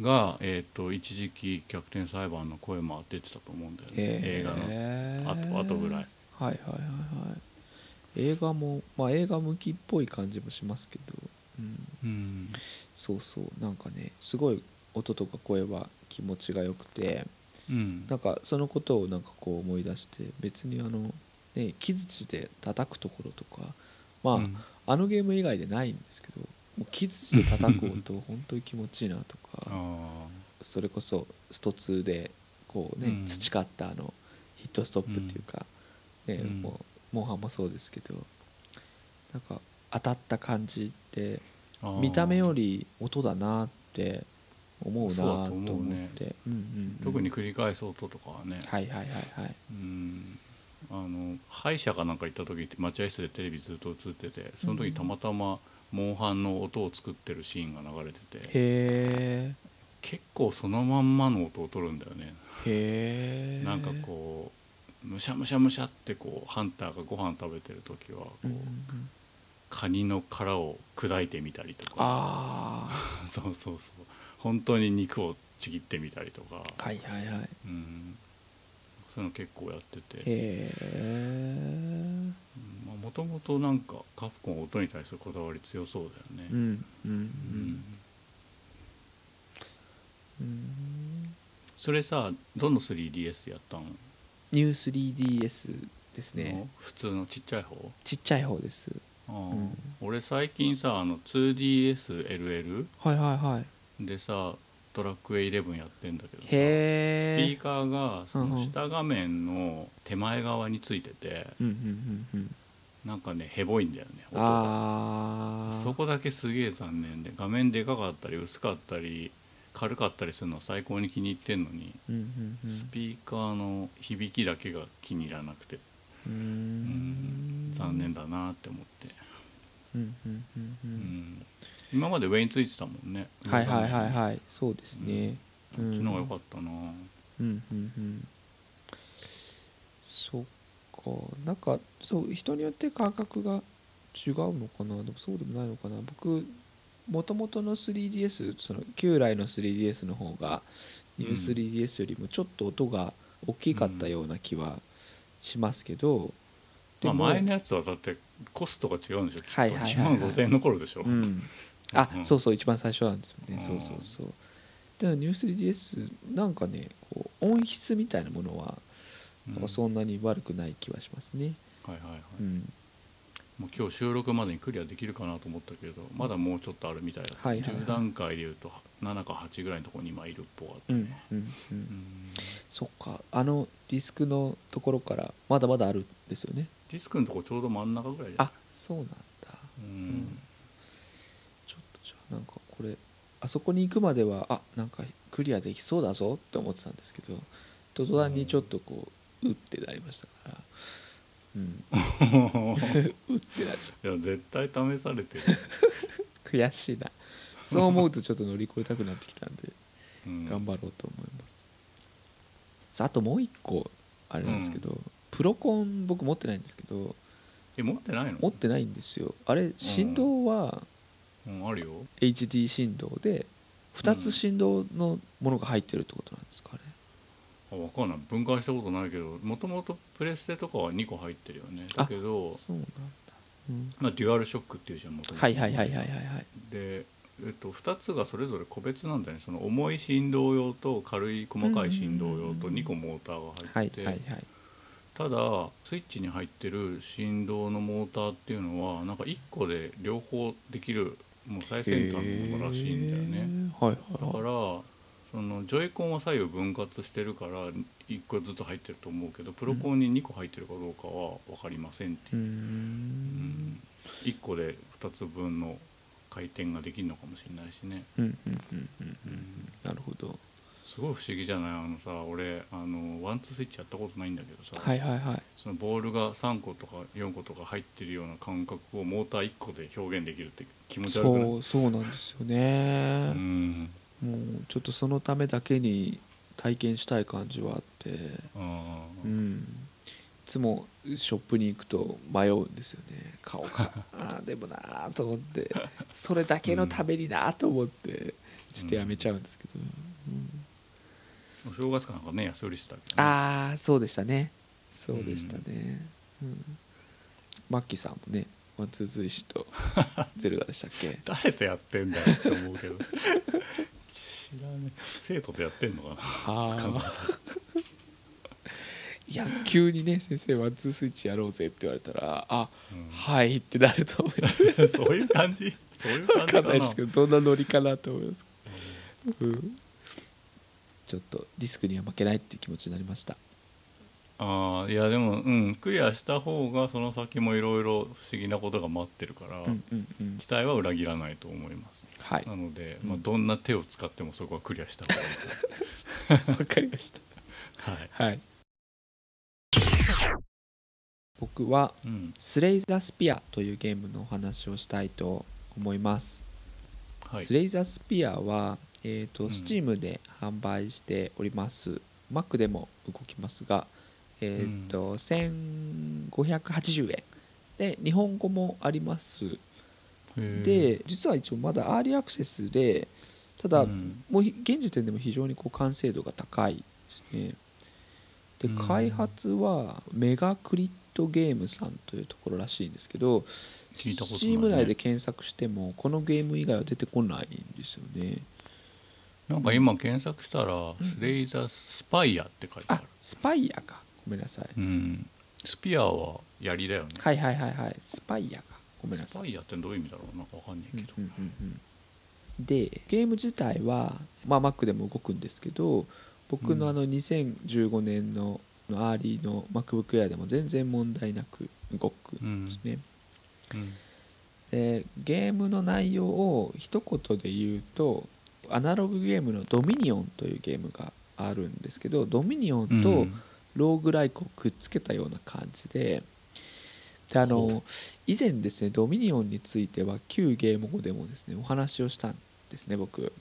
がえっと一時期逆転裁判の声も当ててたと思うんだよね。映画の。あとあとぐらい。はいはいはいはい。映画もまあ映画向きっぽい感じもしますけど、うん、うん。そうそう。なんかねすごい音とか声は気持ちがよくてうん。なんかそのことをなんかこう思い出して別にあのね木槌で叩くところとかまあ、うん。あのゲーム以外でないんですけどもう木槌で叩く音本当に気持ちいいなとか あそれこそスト2でこうね、うん。培ったあのヒットストップっていうか、ねうん。もうモンハンもそうですけどなんか当たった感じって見た目より音だなって思うなと思って、うんうんうん。特に繰り返す音とかはね。はいはいはいはい。うん。あの歯医者かなんか行った時って待合室でテレビずっと映っててその時たまたまモンハンの音を作ってるシーンが流れてて。へえ。結構そのまんまの音を取るんだよね。へえ。なんかこうむしゃむしゃむしゃってこうハンターがご飯食べてる時はこう、うんうんうん。カニの殻を砕いてみたりとか。あ そうそうそう本当に肉をちぎってみたりとか。あはいはいはい。うん。そういうの結構やってて。へえ。もともとなんかカプコンは音に対するこだわり強そうだよね。うんうんううん。んうん。それさどの 3DS でやったの？ニュー 3DS ですね。普通のちっちゃい方？ちっちゃい方です。あーうん。俺最近さあの 2DSLL はいはいはいでさドラクエ11やってんだけどさスピーカーがその下画面の手前側についててうんうんうんうん。なんかねヘボいんだよね音が。ああそこだけすげえ残念で画面でかかったり薄かったり軽かったりするの最高に気に入ってんのにうんうんうん。スピーカーの響きだけが気に入らなくて。うーうん。ん残念だなって思って、うんうんうんううんん今まで上についてたもんね。はいはいはいい。はいそうですね。こっちの方が良かったな。うんうんうん。そっか。なんかそう人によって価格が違うのかな。でもそうでもないのかな。僕もともとの 3DS その旧来の 3DS の方がニュー 3DS よりもちょっと音が大きかったような気はしますけど、まあ、も前のやつはだってコストが違うんでしょ。きっと。はいはいはいはい。1万5000円の頃でしょ、うん、あ、うん。そうそう一番最初なんですよね、うん。そうそうそう。でもニュー 3DS なんかねこう音質みたいなものはなんかそんなに悪くない気はしますね。はいはいはい、うん。もう今日収録までにクリアできるかなと思ったけどまだもうちょっとあるみたいだはいはいはい。10段階でいうと7か8ぐらいのところに今いるっぽかったうんね、うんうん。うんそっか。あのディスクのところからまだまだあるんですよね。ディスクのとこちょうど真ん中ぐらい？あそうなんだ。うんなんかこれあそこに行くまではあなんかクリアできそうだぞって思ってたんですけど途端にちょっとこううってなりましたから。うん。うってなっちゃいや絶対試されてる、う 悔しいな。そう思うとちょっと乗り越えたくなってきたんでうん。頑張ろうと思います、さああともう一個あれなんですけど、プロコン僕持ってないんですけどえ持ってないの？持ってないんですよ。あれ振動はうん、あるよ。HD 振動で2つ振動のものが入ってるってことなんですかあれあ分かんない。分解したことないけどもともとプレステとかは2個入ってるよね。だけどそうなんだ、うん、まあ、デュアルショックっていうじゃんもともと。はいはいはいはいはいはい。で、えっと、2つがそれぞれ個別なんだよね。その重い振動用と軽い細かい振動用と2個モーターがはい入ってて、ただスイッチに入ってる振動のモーターっていうのはなんか1個で両方できるもう最先端のものらしいんだよね、へー。はいだからそのジョイコンは左右分割してるから1個ずつ入ってると思うけどプロコンに2個入ってるかどうかは分かりませんっていう、うん。1個で2つ分の回転ができるのかもしれないしね、なるほど。すごい不思議じゃない？あのさ俺あのワンツースイッチやったことないんだけどさ、はいはいはいそのボールが3個とか4個とか入ってるような感覚をモーター1個で表現できるって気持ち悪くない？そうそうなんですよね、うん。もうちょっとそのためだけに体験したい感じはあって。うん。いつもショップに行くと迷うんですよね。買おうか。あーでもなーと思って。それだけのためになーと思って。ちょっとやめちゃうんですけど、うん。お正月かなんかね安売りしてたけど、ね、ああそうでしたねそうでしたね、うん。マッキーさんもねワンツーツーシと ゼルダでしたっけ？誰とやってんだよって思うけど。知らねえ。生徒とやってんのかな？あ。いや急にね先生ワンツースイッチやろうぜって言われたらあうん。はいってなると思います。そういう感じ？そういう感分じかな。かんないですけどどんなノリかなと思います、うん、ちょっとディスクには負けないっていう気持ちになりましたああいやでもうんクリアした方がその先もいろいろ不思議なことが待ってるから、うんうんうん。期待は裏切らないと思います。はい。なので、うん。まあ、どんな手を使ってもそこはクリアした方がいいと。わかりました。はい、はい。僕はうん。スレイザースピアというゲームのお話をしたいと思います、はい。スレイザースピアは、えーとうん。Steam で販売しております、Mac でも動きますが、えーと1580円。で日本語もあります。で実は一応まだアーリーアクセスでただ、うん。もうひ現時点でも非常にこう完成度が高いですね。でうん。開発はメガクリットゲームさんというところらしいんですけど聞いたことない Steam ね内で検索してもこのゲーム以外は出てこないんですよね。なんか今検索したら「スレイザースパイア」って書いてあある、スパイアかごめんなさい。うん、スピアは槍だよね、はいはいはいはい。スパイアか。ごめんなさい。スパイアってどういう意味だろうなんかわかんないけど、うんうんうんうん。でゲーム自体は、まあ、Mac でも動くんですけど僕のあの2015年のEarly の MacBook Air でも全然問題なく動くんですね、うん。でゲームの内容を一言で言うとアナログゲームのドミニオンというゲームがあるんですけどドミニオンとローグライクをくっつけたような感じで。であほの以前ですねドミニオンについては旧ゲーム語でもですねお話をしたんですね僕。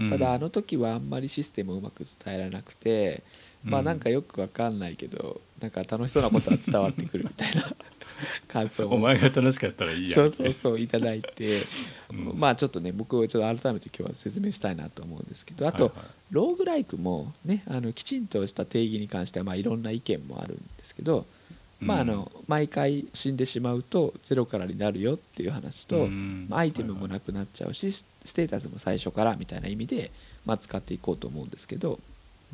うん。ただあの時はあんまりシステムをうまく伝えられなくてまあなんかよくわかんないけどなんか楽しそうなことは伝わってくるみたいな 感想を。お前が楽しかったらいいやそうそうそういただいて、うん。まあちょっとね僕ちょっと改めて今日は説明したいなと思うんですけどあと、はいはい。ローグライクもねあのきちんとした定義に関してはまあいろんな意見もあるんですけどまああの毎回死んでしまうとゼロからになるよっていう話と、アイテムもなくなっちゃうしスステータスも最初からみたいな意味で、まあ、使っていこうと思うんですけど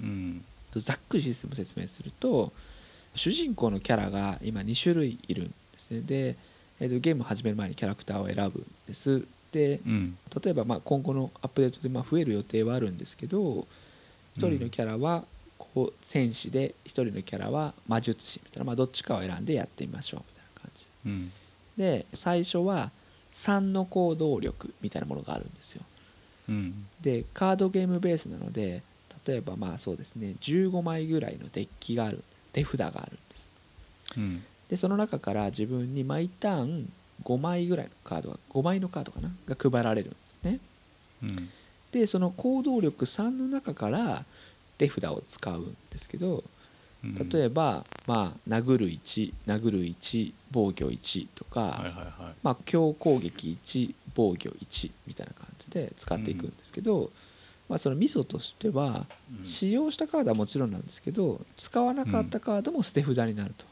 うん。ざっくりシステムを説明すると主人公のキャラが今2種類いるんですね。で、えーとゲームを始める前にキャラクターを選ぶんです。でうん。例えばまあ今後のアップデートでまあ増える予定はあるんですけど1人のキャラはこう戦士で1人のキャラは魔術師みたいな、まあ、どっちかを選んでやってみましょうみたいな感じ。うん。で最初は3の行動力みたいなものがあるんですよ。うん。でカードゲームベースなので例えばまあそうですね15枚ぐらいのデッキがある手札があるんです。うん。でその中から自分に毎ターン5枚ぐらいのカードが5枚のカードかな？が配られるんですね。うん。でその行動力3の中から手札を使うんですけどうん。例えば、まあ、殴る1殴る1防御1とか、はいはいはい。まあ、強攻撃1防御1みたいな感じで使っていくんですけど、まあ、そのミソとしてはうん。使用したカードはもちろんなんですけど使わなかったカードも捨て札になると。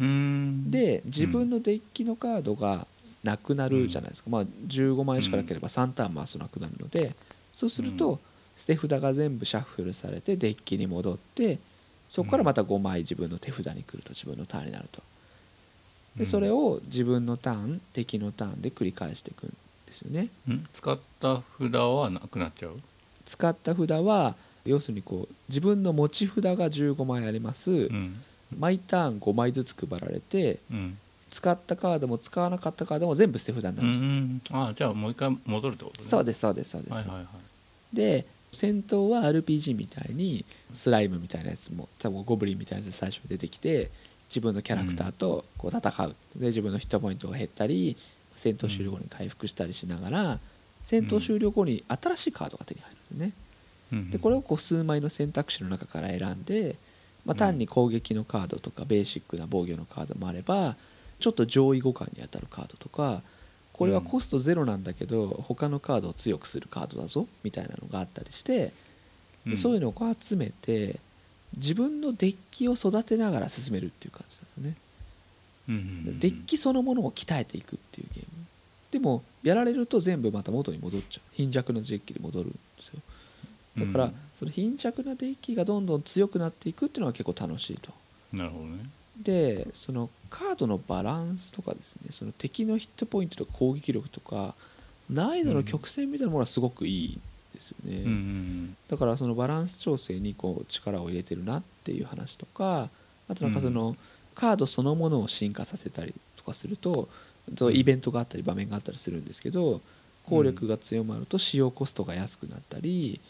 うん。で自分のデッキのカードがなくなるじゃないですか、まあ、15枚しかなければ3ターン回すとなくなるのでそうするとうん。捨て札が全部シャッフルされてデッキに戻ってそこからまた5枚自分の手札に来ると自分のターンになると。でそれを自分のターン敵のターンで繰り返していくんですよね。うん。使った札はなくなっちゃう？使った札は要するにこう自分の持ち札が15枚あります、うん。毎ターン5枚ずつ配られてうん。使ったカードも使わなかったカードも全部捨て札になうるんです、ん。あじゃあもう一回戻るってことね。そうですそうですそうです、はいはいはい。で戦闘は RPG みたいにスライムみたいなやつも多分ゴブリンみたいなやつ最初に出てきて自分のキャラクターとこう戦う、で自分のヒットポイントが減ったり戦闘終了後に回復したりしながら戦闘終了後に新しいカードが手に入る。のね。うんでこれをこう数枚の選択肢の中から選んで、まあ、単に攻撃のカードとかベーシックな防御のカードもあればちょっと上位互換に当たるカードとかこれはコストゼロなんだけど他のカードを強くするカードだぞみたいなのがあったりしてでそういうのをこう集めて自分のデッキを育てながら進めるっていう感じなんですよね。デッキそのものを鍛えていくっていうゲームでもやられると全部また元に戻っちゃう。貧弱なデッキで戻るんですよ。だから、うん。その貧弱なデッキがどんどん強くなっていくっていうのが結構楽しいと。なるほどね。でそのカードのバランスとかですねその敵のヒットポイントとか攻撃力とか難易度の曲線みたいなものはすごくいいですよね、うんうんだからそのバランス調整にこう力を入れてるなっていう話とかあとなんかそのカードそのものを進化させたりとかするとそうイベントがあったり場面があったりするんですけど効力が強まると使用コストが安くなったり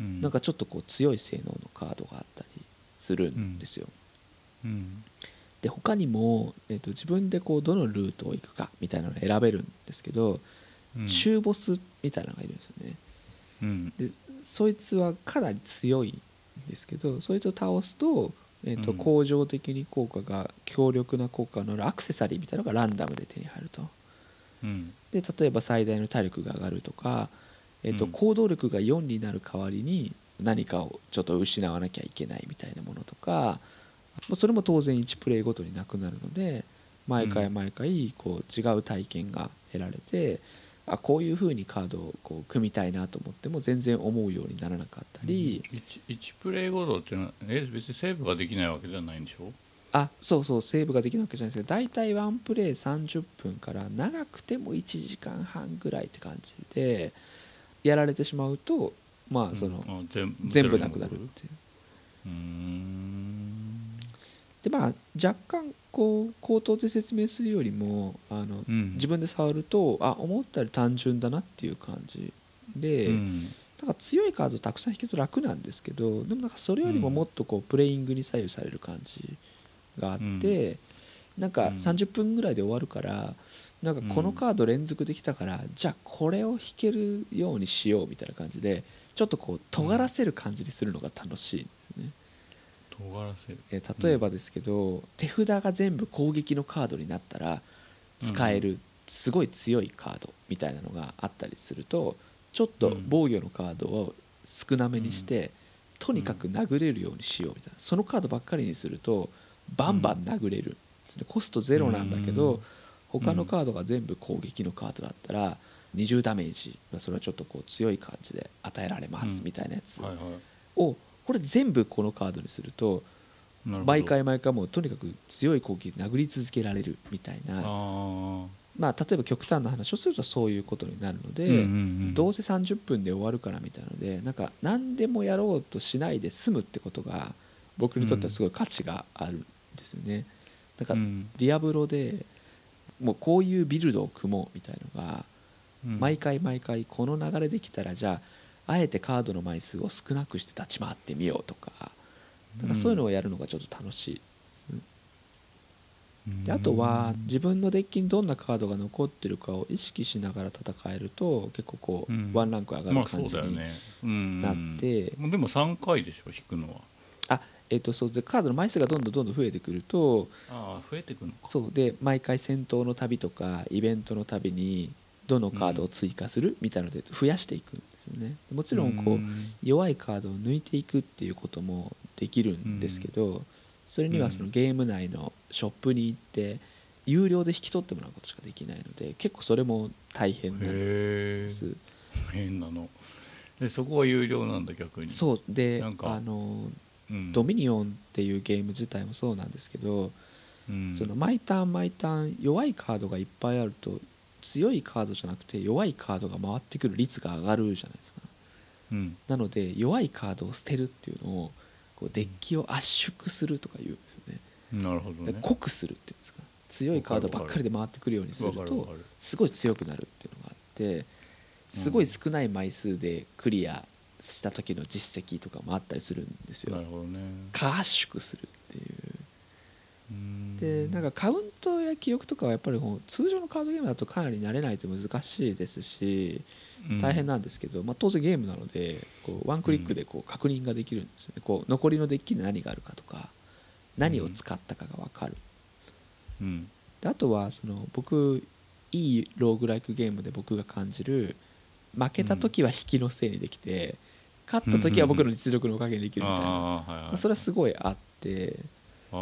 うん。なんかちょっとこう強い性能のカードがあったりするんですよ。うん。で他にも、えー、と自分でこうどのルートを行くかみたいなのを選べるんですけど、うん。中ボスみたいなのがいるんですよね。うん。でそいつはかなり強いんですけどそいつを倒すと,、えーとうん。恒常的に効果が強力な効果のあるアクセサリーみたいなのがランダムで手に入ると。うん。で例えば最大の体力が上がるとか、えーとうん。行動力が4になる代わりに何かをちょっと失わなきゃいけないみたいなものとかまあそれも当然1プレイごとになくなるので毎回毎回こう違う体験が得られて、あこういう風にカードをこう組みたいなと思っても全然思うようにならなかったり、1, 1プレイごとっていうのはえ別にセーブができないわけじゃないんでしょ？あそうそうセーブができないわけじゃないですけど大体ワンプレイ30分から長くても1時間半ぐらいって感じでやられてしまうとまあその、うん。あ全全部なくなるっていう。うーんでまあ若干こう口頭で説明するよりもあの、うん。自分で触るとあ思ったより単純だなっていう感じで、うん。なんか強いカードたくさん引けると楽なんですけどでもなんかそれよりももっとこうプレイングに左右される感じがあって、なんかうん。30分ぐらいで終わるからなんかこのカード連続できたから、じゃあこれを引けるようにしようみたいな感じでちょっとこう尖らせる感じにするのが楽しいんですね。尖らせる。えー例えばですけど、手札が全部攻撃のカードになったら使えるすごい強いカードみたいなのがあったりするとちょっと防御のカードを少なめにして、とにかく殴れるようにしようみたいな。そのカードばっかりにするとバンバン殴れる。コストゼロなんだけどうん。他のカードが全部攻撃のカードだったら20ダメージまあそれはちょっとこう強い感じで与えられますうん。みたいなやつをこれ全部このカードにすると毎回毎回もうとにかく強い攻撃で殴り続けられるみたいな。あまあ例えば極端な話をするとそういうことになるので、どうせ30分で終わるからみたいなのでなんか何でもやろうとしないで済むってことが僕にとってはすごい価値があるんですよね。なんかうん。ディアブロでもうこういうビルドを組もうみたいのがうん。毎回毎回この流れできたらじゃああえてカードの枚数を少なくして立ち回ってみようとか。なんかそういうのをやるのがちょっと楽しい。であとは自分のデッキにどんなカードが残ってるかを意識しながら戦えると結構こうん。うワンランク上がまある感じになって。もうでも3回でしょ引くのは。あえっとそうでカードの枚数がどんどんどんどん増えてくるとああ増えてくのか。そうで毎回戦闘の旅とかイベントの旅にどのカードを追加するみたいなので増やしていくよね。もちろんこう弱いカードを抜いていくっていうこともできるんですけどそれにはそのゲーム内のショップに行って有料で引き取ってもらうことしかできないので結構それも大変なんです。変なの。でそこは有料なんだ逆に。そう。であのうん。ドミニオンっていうゲーム自体もそうなんですけどうん。その毎ターン毎ターン弱いカードがいっぱいあると強いカードじゃなくて弱いカードが回ってくる率が上がるじゃないですか。うん。なので弱いカードを捨てるっていうのをこうデッキを圧縮するとか言うんですよね。なるほどね。で濃くするっていうんですか。強いカードばっかりで回ってくるようにするとすごい強くなるっていうのがあってすごい少ない枚数でクリアした時の実績とかもあったりするんですよ。なるほどね。過圧縮するっていう。うんでなんかカウントや記憶とかはやっぱり通常のカードゲームだとかなり慣れないと難しいですしうん。大変なんですけど、まあ、当然ゲームなのでこうワンクリックでこう確認ができるんですよね。こう残りのデッキに何があるかとか何を使ったかが分かる。うん。であとはその僕いいローグライクゲームで僕が感じる負けた時は引きのせいにできて勝った時は僕の実力のおかげにできるみたいな、それはすごいあって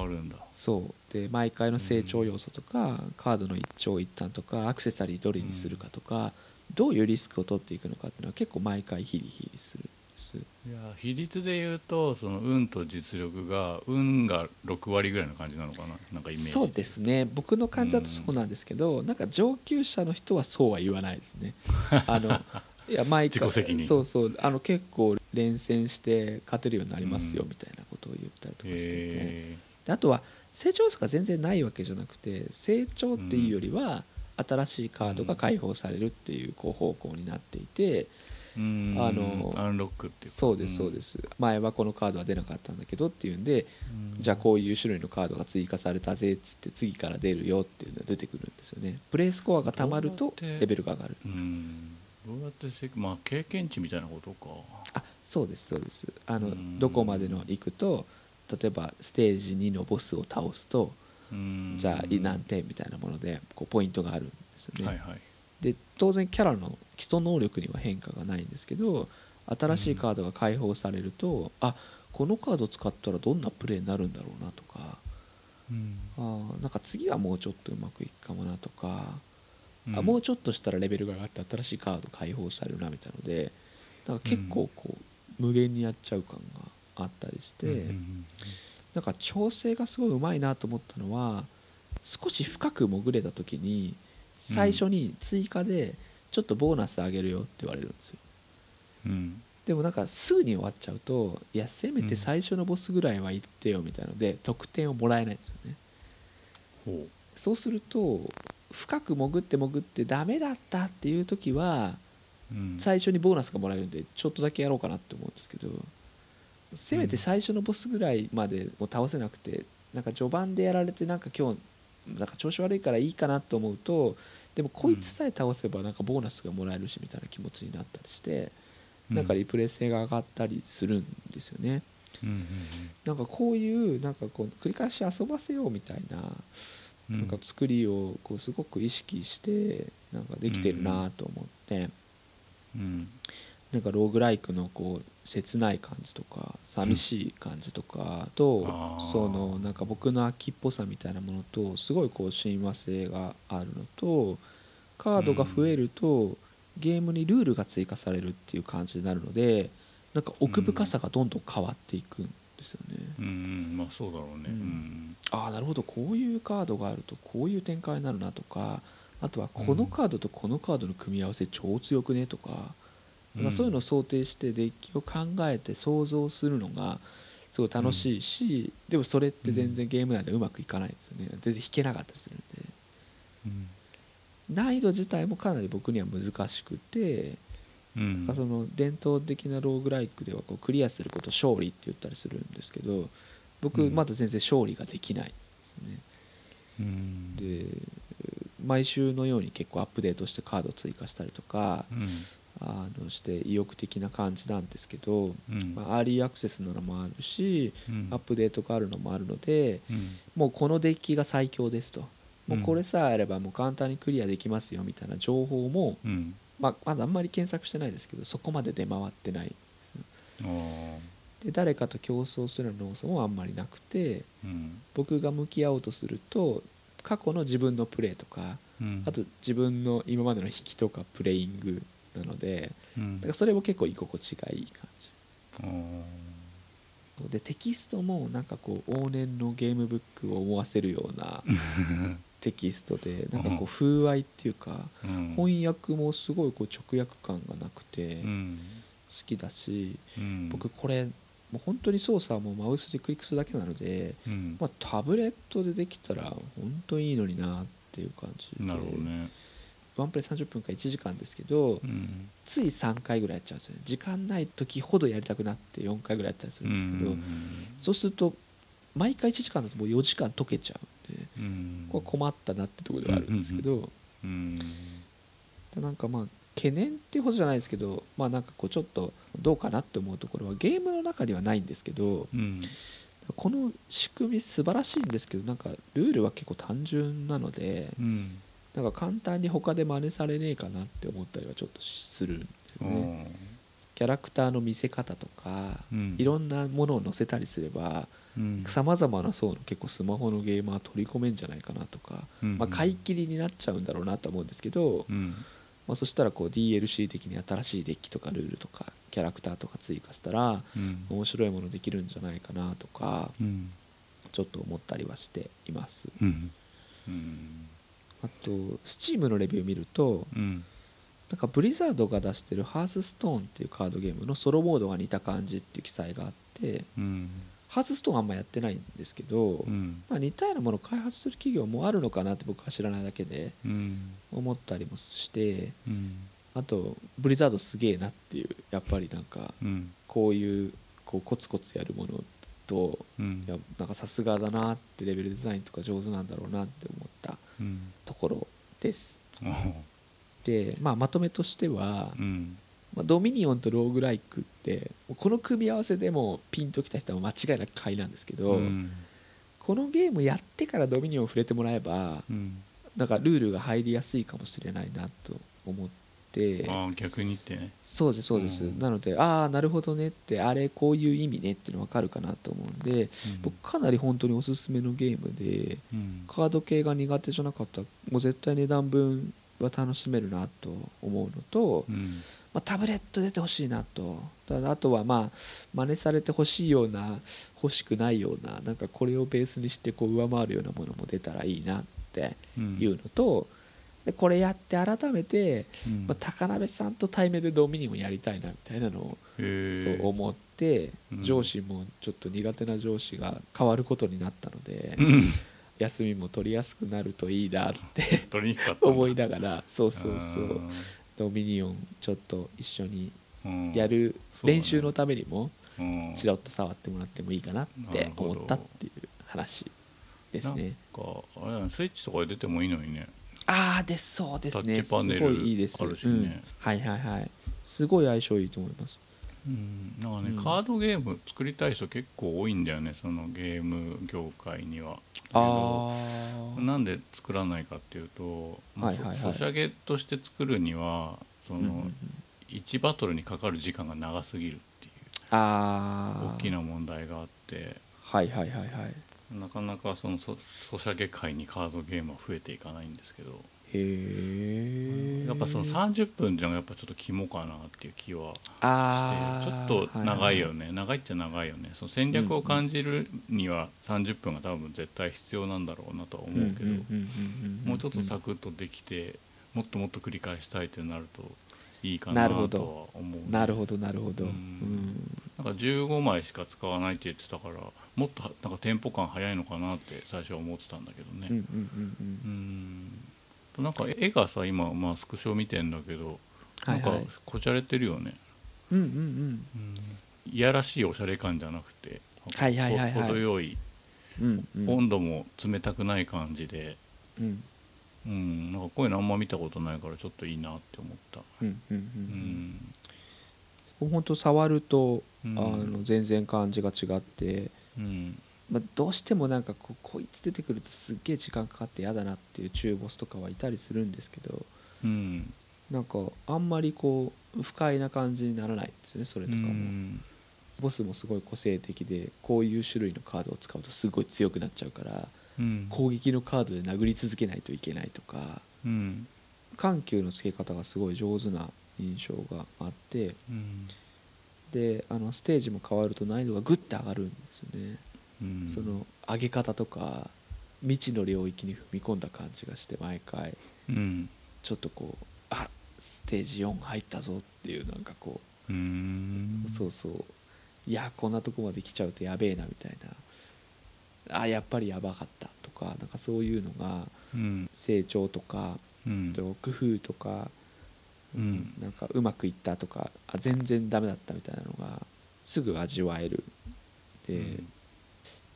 あるんだ。そう。で毎回の成長要素とか、カードの一長一短とかアクセサリーどれにするかとか、どういうリスクを取っていくのかっていうのは結構毎回ヒリヒリする。んですいや比率で言うとその運と実力が運が6割ぐらいの感じなのかな？なんかイメージそうですね。僕の感じだとそうなんですけど、なんか上級者の人はそうは言わないですね。あのいや毎回自己責任。そうそう。あの結構連戦して勝てるようになりますようん。みたいなことを言ったりとかしてて、へであとは成長数が全然ないわけじゃなくて成長っていうよりは新しいカードが解放されるっていうこう方向になっていて、あのアンロックっていうか。そうですそうです、前はこのカードは出なかったんだけどっていうんで、うん。じゃあこういう種類のカードが追加されたぜっつって次から出るよっていうのが出てくるんですよね。プレイスコアがたまるとレベルが上がる。うん。どうやってせまあ経験値みたいなことか。あそうですそうです。あのうん。どこまでの行くと例えばステージ2のボスを倒すとうん。じゃあ何点みたいなものでこうポイントがあるんですよね、はいはい。で当然キャラの基礎能力には変化がないんですけど新しいカードが解放されると、あこのカード使ったらどんなプレーになるんだろうなとかうん。あーなんか次はもうちょっとうまくいくかもなとか、うん。あもうちょっとしたらレベルが上がって新しいカード解放されるなみたいのでなんか結構こう、無限にやっちゃう感があったりして、うんうんなんか調整がすごいうまいなと思ったのは少し深く潜れた時に最初に追加でちょっとボーナスあげるよって言われるんですよ。うん。でもなんかすぐに終わっちゃうといやせめて最初のボスぐらいは行ってよみたいので得点をもらえないんですよね。ほそうすると深く潜って潜ってダメだったっていう時は最初にボーナスがもらえるんでちょっとだけやろうかなって思うんですけどせめて最初のボスぐらいまでも倒せなくてなんか序盤でやられてなんか今日なんか調子悪いからいいかなと思うとでもこいつさえ倒せばなんかボーナスがもらえるしみたいな気持ちになったりしてなんかリプレイ性が上がったりするんですよね。なんかこういうなんかこう繰り返し遊ばせようみたいなうんなんか作りをこうすごく意識してなんかできてるなと思って。うんなんかローグライクのこう切ない感じとか寂しい感じとかとそのなんか僕の秋っぽさみたいなものとすごいこう親和性があるのとカードが増えるとゲームにルールが追加されるっていう感じになるのでなんか奥深さがどんどん変わっていくんですよね。うんうんまあそうだろうね。ううん。んああなるほど。こういうカードがあるとこういう展開になるなとかあとはこのカードとこのカードの組み合わせ超強くねとか,、なん。かそういうのを想定してデッキを考えて想像するのがすごい楽しいし、でもそれって全然ゲーム内でうまくいかないんですよね。全然弾けなかったりするんで。うん。難易度自体もかなり僕には難しくて、うん。なんかその伝統的なローグライクではこうクリアすることを勝利って言ったりするんですけど僕うん。まだ全然勝利ができないんですよね。うん。で毎週のように結構アップデートしてカードを追加したりとかうんあのして意欲的な感じなんですけど、うん。まあ、アーリーアクセスなのもあるしうん。アップデートがあるのもあるのでうん。もうこのデッキが最強ですと。もうこれさえあればもう簡単にクリアできますよみたいな情報も、うん。まあ、まだあんまり検索してないですけどそこまで出回ってないあー。で誰かと競争する要素もあんまりなくてうん。僕が向き合おうとすると過去の自分のプレーとかうん。あと自分の今までの引きとかプレイングなのでうん。だからそれも結構居心地がいい感じ。でテキストもなんかこう往年のゲームブックを思わせるような テキストでなんかこう風合いっていうかうん。翻訳もすごいこう直訳感がなくて好うん。きだしうん。僕これもう本当に操作はもうマウスでクリックするだけなので、うん。まあ、タブレットでできたら本当にいいのになっていう感じで。なるほどねワンプレイ30分か1時間ですけど、うん。つい3回ぐらいやっちゃうんですよね。時間ない時ほどやりたくなって4回ぐらいやったりするんですけど、うんそうすると毎回1時間だともう4時間解けちゃうんでうん。これ困ったなってところではあるんですけど、うんなんかまあ懸念っていうほどじゃないですけどまあなんかこうちょっとどうかなって思うところはゲームの中にはないんですけどうん。この仕組み素晴らしいんですけどなんかルールは結構単純なのでうんなんか簡単に他で真似されねえかなって思ったりはちょっとするんですね。キャラクターの見せ方とかうん。いろんなものを載せたりすればうん。さまざまな層の結構スマホのゲーマー取り込めんじゃないかなとか、うんまあ、買い切りになっちゃうんだろうなと思うんですけど、うん。まあ、そしたらこう DLC 的に新しいデッキとかルールとかキャラクターとか追加したらうん。面白いものできるんじゃないかなとかうん。ちょっと思ったりはしています。うん。うんあと Steam のレビューを見るとうん。なんかブリザードが出してるハースストーンっていうカードゲームのソロモードが似た感じっていう記載があってうん。ハースストーンあんまやってないんですけど、うん。まあ、似たようなものを開発する企業もあるのかなって僕は知らないだけでうん。思ったりもしてうん。あとブリザードすげえなっていうやっぱりなんかうん。こういうこうコツコツやるものとうん。いやなんかさすがだなってレベルデザインとか上手なんだろうなって思った。うんところです。おーで、まあ、まとめとしては、うん。まあ、ドミニオンとローグライクってこの組み合わせでもピンときた人は間違いなく買いなんですけど、うん。このゲームやってからドミニオンを触れてもらえばうん。なんかルールが入りやすいかもしれないなと思ってああ逆にってね。そうですそうです、うん。なのでああなるほどねってあれこういう意味ねっていうの分かるかなと思うんで、僕かなり本当におすすめのゲームでうん。カード系が苦手じゃなかったらもう絶対値段分は楽しめるなと思うのと、うん。まあ、タブレット出てほしいなと。ただあとはまあ真似されてほしいような欲しくないようななんかこれをベースにしてこう上回るようなものも出たらいいなってうんいうのと、でこれやって改めて、うん。まあ、高鍋さんと対面でドミニオンやりたいなみたいなのをそう思って、うん。上司もちょっと苦手な上司が変わることになったので、うん。休みも取りやすくなるといいなって 取りにくかったんだ。思いながらそうそうそうドミニオンちょっと一緒にうん。やる練習のためにもうん。チラッと触ってもらってもいいかなって思ったっていう話ですね。なんかあれスイッチとかで出てもいいのにねああですそうですね。タッチパネルすごいいいですあるしね。うん。はいはいはい。すごい相性いいと思います。うん。なんかね、うん。カードゲーム作りたい人結構多いんだよねそのゲーム業界には。ああなんで作らないかっていうと、まあはいはいはい。ソシャゲとして作るにはその、うんうんうん。1バトルにかかる時間が長すぎるっていう。ああ大きな問題があって。はいはいはいはいなかなかそのソソシャゲ界にカードゲームは増えていかないんですけど。へえやっぱその30分っていうのがやっぱちょっと肝かなっていう気はあしてー。ちょっと長いよはね、長いっちゃ長いよね。その戦略を感じるには30分が多分絶対必要なんだろうなとは思うけど、もうちょっとサクッとできてもっともっと繰り返したいってなるといいかなとは思うね、なるほど。なるほど。ううん。んなんか15枚しか使わないって言ってたからもっとはなんかテンポ感早いのかなって最初は思ってたんだけどね。うんなんか絵がさ今、まあ、スクショ見てんだけどなんかこじゃれてるよね、うんうんうん。うん。いやらしいおしゃれ感じゃなくてはいはいはいはい。ほ程よい。うんうん。温度も冷たくない感じで、うん。うん、なんかこういうのあんま見たことないからちょっといいなって思った。うんうんううん。ん本当触るとあうん。の全然感じが違って。うん。まあどうしてもなんかこうこいつ出てくるとすっげえ時間かかって嫌だなっていう中ボスとかはいたりするんですけどうん。なんかあんまりこう不快な感じにならないんですよねそれとかうもん。ボスもすごい個性的でこういう種類のカードを使うとすごい強くなっちゃうからうん。攻撃のカードで殴り続けないといけないとかうん。緩急のつけ方がすごい上手な印象があってうん。であのステージも変わると難易度がグッて上がるんですよね、うん。その上げ方とか未知の領域に踏み込んだ感じがして毎回。うん。ちょっとこうあステージ4入ったぞっていうなんかこううん。そうそう。いやこんなとこまで来ちゃうとやべえなみたいな。あやっぱりやばかったとかなんかそういうのがうん。成長とかうん。工夫とか、うん。なんかうまくいったとかあ全然ダメだったみたいなのがすぐ味わえる。で、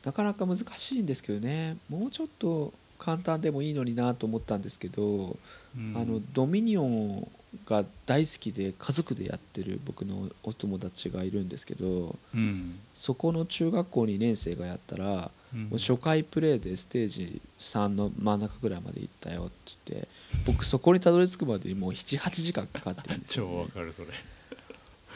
なかなか難しいんですけどね。もうちょっと簡単でもいいのになと思ったんですけど、うん。あのドミニオンが大好きで家族でやってる僕のお友達がいるんですけどうん。そこの中学校2年生がやったら、うん。初回プレイでステージ3の真ん中ぐらいまで行ったよっつって僕そこにたどり着くまでにもう78時間かかってるんですよ、超わね、かるそれ。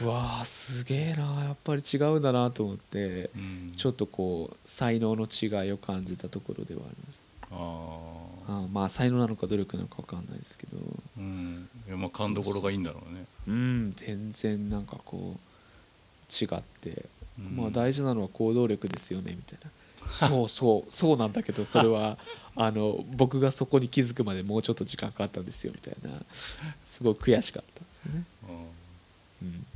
うわあすげえなやっぱり違うんだなと思ってうん。ちょっとこう才能の違いを感じたところではあります。ああまあ才能なのか努力なのか分かんないですけど。うん。いやまあ勘どころがいいんだろうね。うん全然なんかこう違って、うん。まあ大事なのは行動力ですよねみたいなそうそうそうなんだけどそれはあの僕がそこに気づくまでもうちょっと時間かかったんですよみたいな。すごい悔しかったんですよね、うん。うん、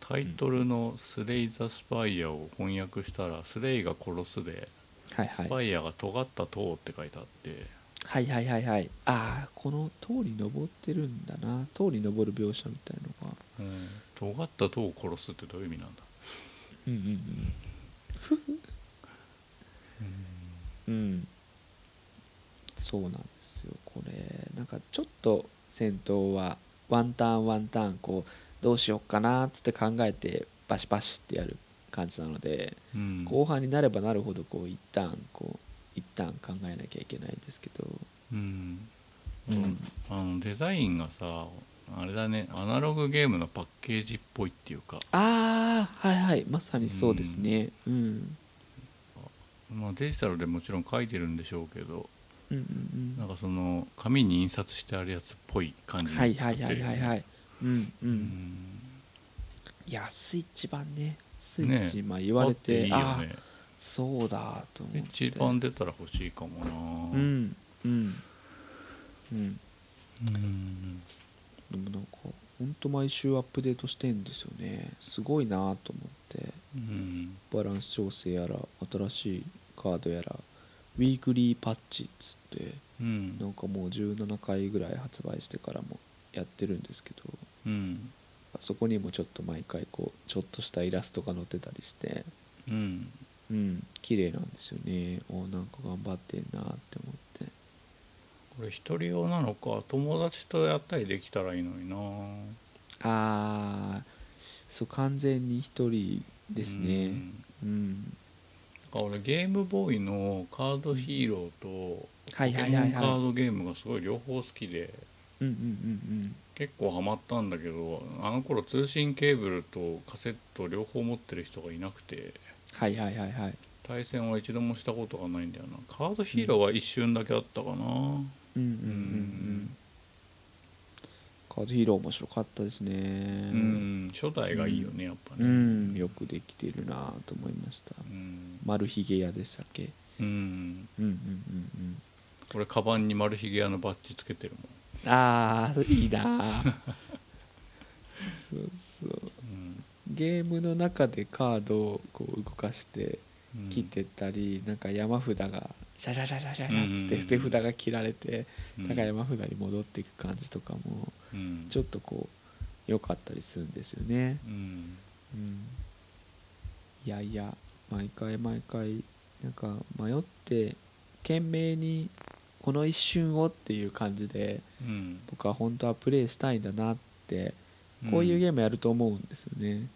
タイトルの「スレイ・ザ・スパイア」を翻訳したら「スレイが殺す」で「はいはい。スパイアが尖った塔」って書いてあって。はいはいはいはい。ああこの塔に登ってるんだな。塔に登る描写みたいのが。うん。尖った塔を殺すってどういう意味なんだ？うんうんうんうん。そうなんですよ。これなんかちょっと戦闘はワンターンワンターンこうどうしよっかなっつって考えてバシバシってやる感じなので、うん。後半になればなるほどこう一旦こう一旦考えなきゃいけないんですけど、うん。うん。あのデザインがさあれだね。アナログゲームのパッケージっぽいっていうか、ああはいはい。まさにそうですね。うんまあ、デジタルでもちろん書いてるんでしょうけどうんうんうん。なんかその紙に印刷してあるやつっぽい感じにはいはい作ってるよはいはい。はいねうんううん。んいやスイッチ版ね。スイねッチ、まあ言われていいよあそうだと思って。一番出たら欲しいかもな。うんうん。うん。うん。でもなんかほんと毎週アップデートしてんですよね。すごいなと思って。うん。バランス調整やら新しいカードやらウィークリーパッチっつってうん。なんかもう17回ぐらい発売してからもやってるんですけどうん。そこにもちょっと毎回こうちょっとしたイラストが載ってたりしてうん。うん綺麗なんですよね。おなんか頑張ってんなって思って。これ一人用なのか友達とやったりできたらいいのにな。ああそう完全に一人ですね。うん。なんか俺ゲームボーイのカードヒーローとはいポケモンカードゲームがすごい両方好きでうんうんうん結構ハマったんだけどあの頃通信ケーブルとカセット両方持ってる人がいなくてはいはいはいはい。対戦は一度もしたことがないんだよな。カードヒーローは一瞬だけあったかな。うんうんうん。うんカードヒーロー面白かったですね。うん初代がいいよねやっぱうねん。よくできてるなと思いました。うん。丸ひげ屋でしたっけ？うん。うんうんうんうん。俺カバンにマルヒゲ屋のバッジつけてるああいいな。そうそう。もん、うん。ゲームの中でカードをこう動かしてうん。切ってったり、なんか山札がシャシャシャシャシャシャっつって捨て札が切られて、うんだから山札に戻っていく感じとかもちょっとこう良かったりするんですよね、うん、いやいや毎回毎回なんか迷って懸命にこの一瞬をっていう感じで僕は本当はプレイしたいんだなってこういうゲームやると思うんですよね、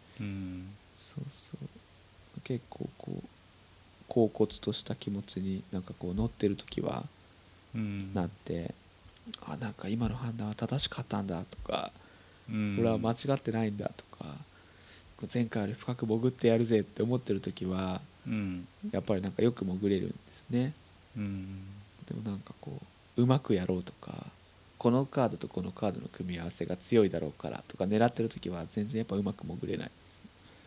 そうそう結構こう恍惚とした気持ちになんかこう乗ってる時はうんなって、あなんか今の判断は正しかったんだとか、うん俺は間違ってないんだとか前回より深く潜ってやるぜって思ってる時はうんやっぱりなんかよく潜れるんですねうんでもなんかこううまくやろうとかこのカードとこのカードの組み合わせが強いだろうからとか狙ってる時は全然やっぱうまく潜れない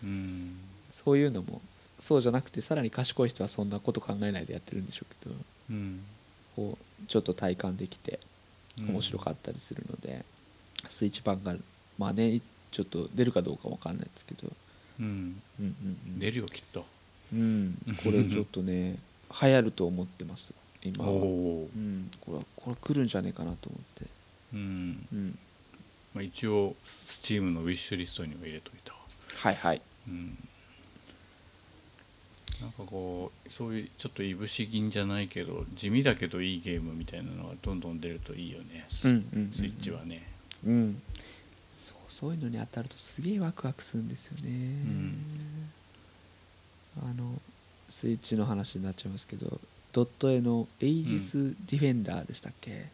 うんそういうのもそうじゃなくてさらに賢い人はそんなこと考えないでやってるんでしょうけどうん。こうちょっと体感できて面白かったりするので、スイッチ版がまあねちょっと出るかどうかわかんないですけど、うん。うんうんうん。出るよきっと。うん、これちょっとね流行ると思ってます。今は、おおうん、これはこれ来るんじゃねえかなと思って、うん。うん、まあ一応スチームのウィッシュリストには入れといた。わはいはい。うんなんかこうそういうちょっといぶし銀じゃないけど地味だけどいいゲームみたいなのがどんどん出るといいよね、うんうんうんうん。スイッチはね。うん。そうそういうのに当たるとすげえワクワクするんですよね、ん。あのスイッチの話になっちゃいますけどドット絵のエイジスディフェンダーでしたっけ、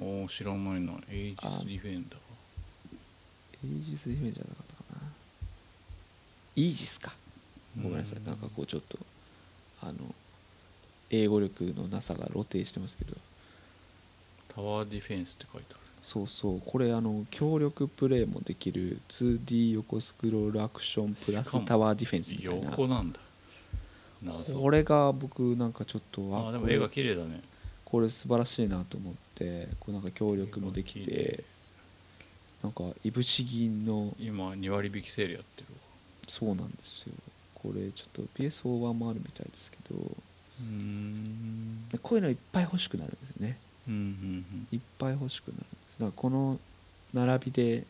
おお知らないな。エイジスディフェンダー。エイジスディフェンダーじゃなかったかな。イージスか。ごめんなさい。うん。なんかこうちょっとあの英語力のなさが露呈してますけど。タワーディフェンスって書いてある。そうそう。これあの協力プレイもできる 2D 横スクロールアクションプラスタワーディフェンスみたいな。横なんだ。謎。これが僕なんかちょっとこれあでも絵が綺麗だね。これ素晴らしいなと思ってこうなんか協力もできてなんかいぶし銀の今2割引きセールやってるわ。そうなんですよこれちょっと PS4 もあるみたいですけどうん。こういうのいっぱい欲しくなるんですよね。うんうんいっぱい欲しくなる。んですだからこの並びで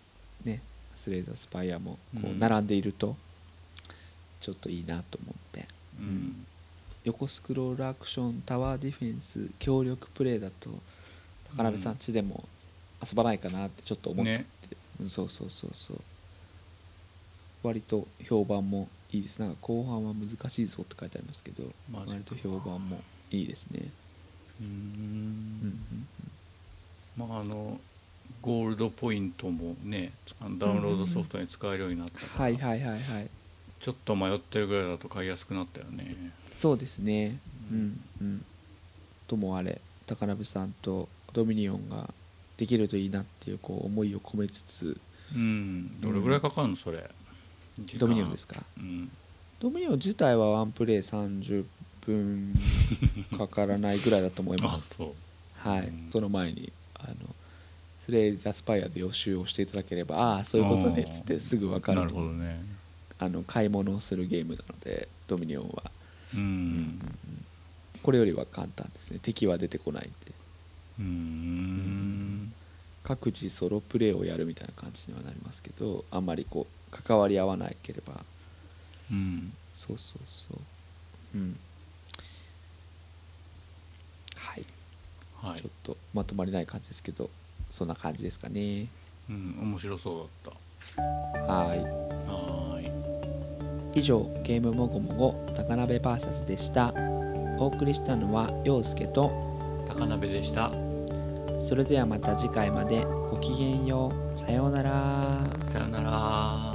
ねスレイザースパイアもこううん並んでいるとちょっといいなと思って、うん。うん横スクロールアクションタワーディフェンス協力プレイだと高鍋さんちでも遊ばないかなってちょっと思ってて、ね。うんそうそうそうそう。割と評判もいいです。なんか後半は難しいぞって書いてありますけど割と評判もいいですね。ううんんまああのゴールドポイントもねダウンロードソフトに使えるようになったから、はいはいはいはい。ちょっと迷ってるぐらいだと買いやすくなったよね。そうですね。ううんうん。ともあれ高鍋さんとドミニオンができるといいなっていうこう思いを込めつつ。うん。どれぐらいかかるの？それドミニオンですか？うん。ドミニオン自体はワンプレイ30分かからないぐらいだと思いあます はい、うん。その前にあのスレイザースパイアで予習をしていただければああそういうことねっつってすぐ分かるなとるほどね。あの買い物をするゲームなのでドミニオンは。うん。これよりは簡単ですね。敵は出てこないんで。うん。各自ソロプレイをやるみたいな感じにはなりますけどあんまりこう関わり合わなければ。うん。そうそうそう。うん。はい。はい。ちょっとまとまりない感じですけどそんな感じですかね。うん面白そうだっはい。たはーい。以上ゲームもごもご高鍋 VS でした。お送りしたのは陽介と高鍋でした。それではまた次回までごきげんよう。さようなら。さよなら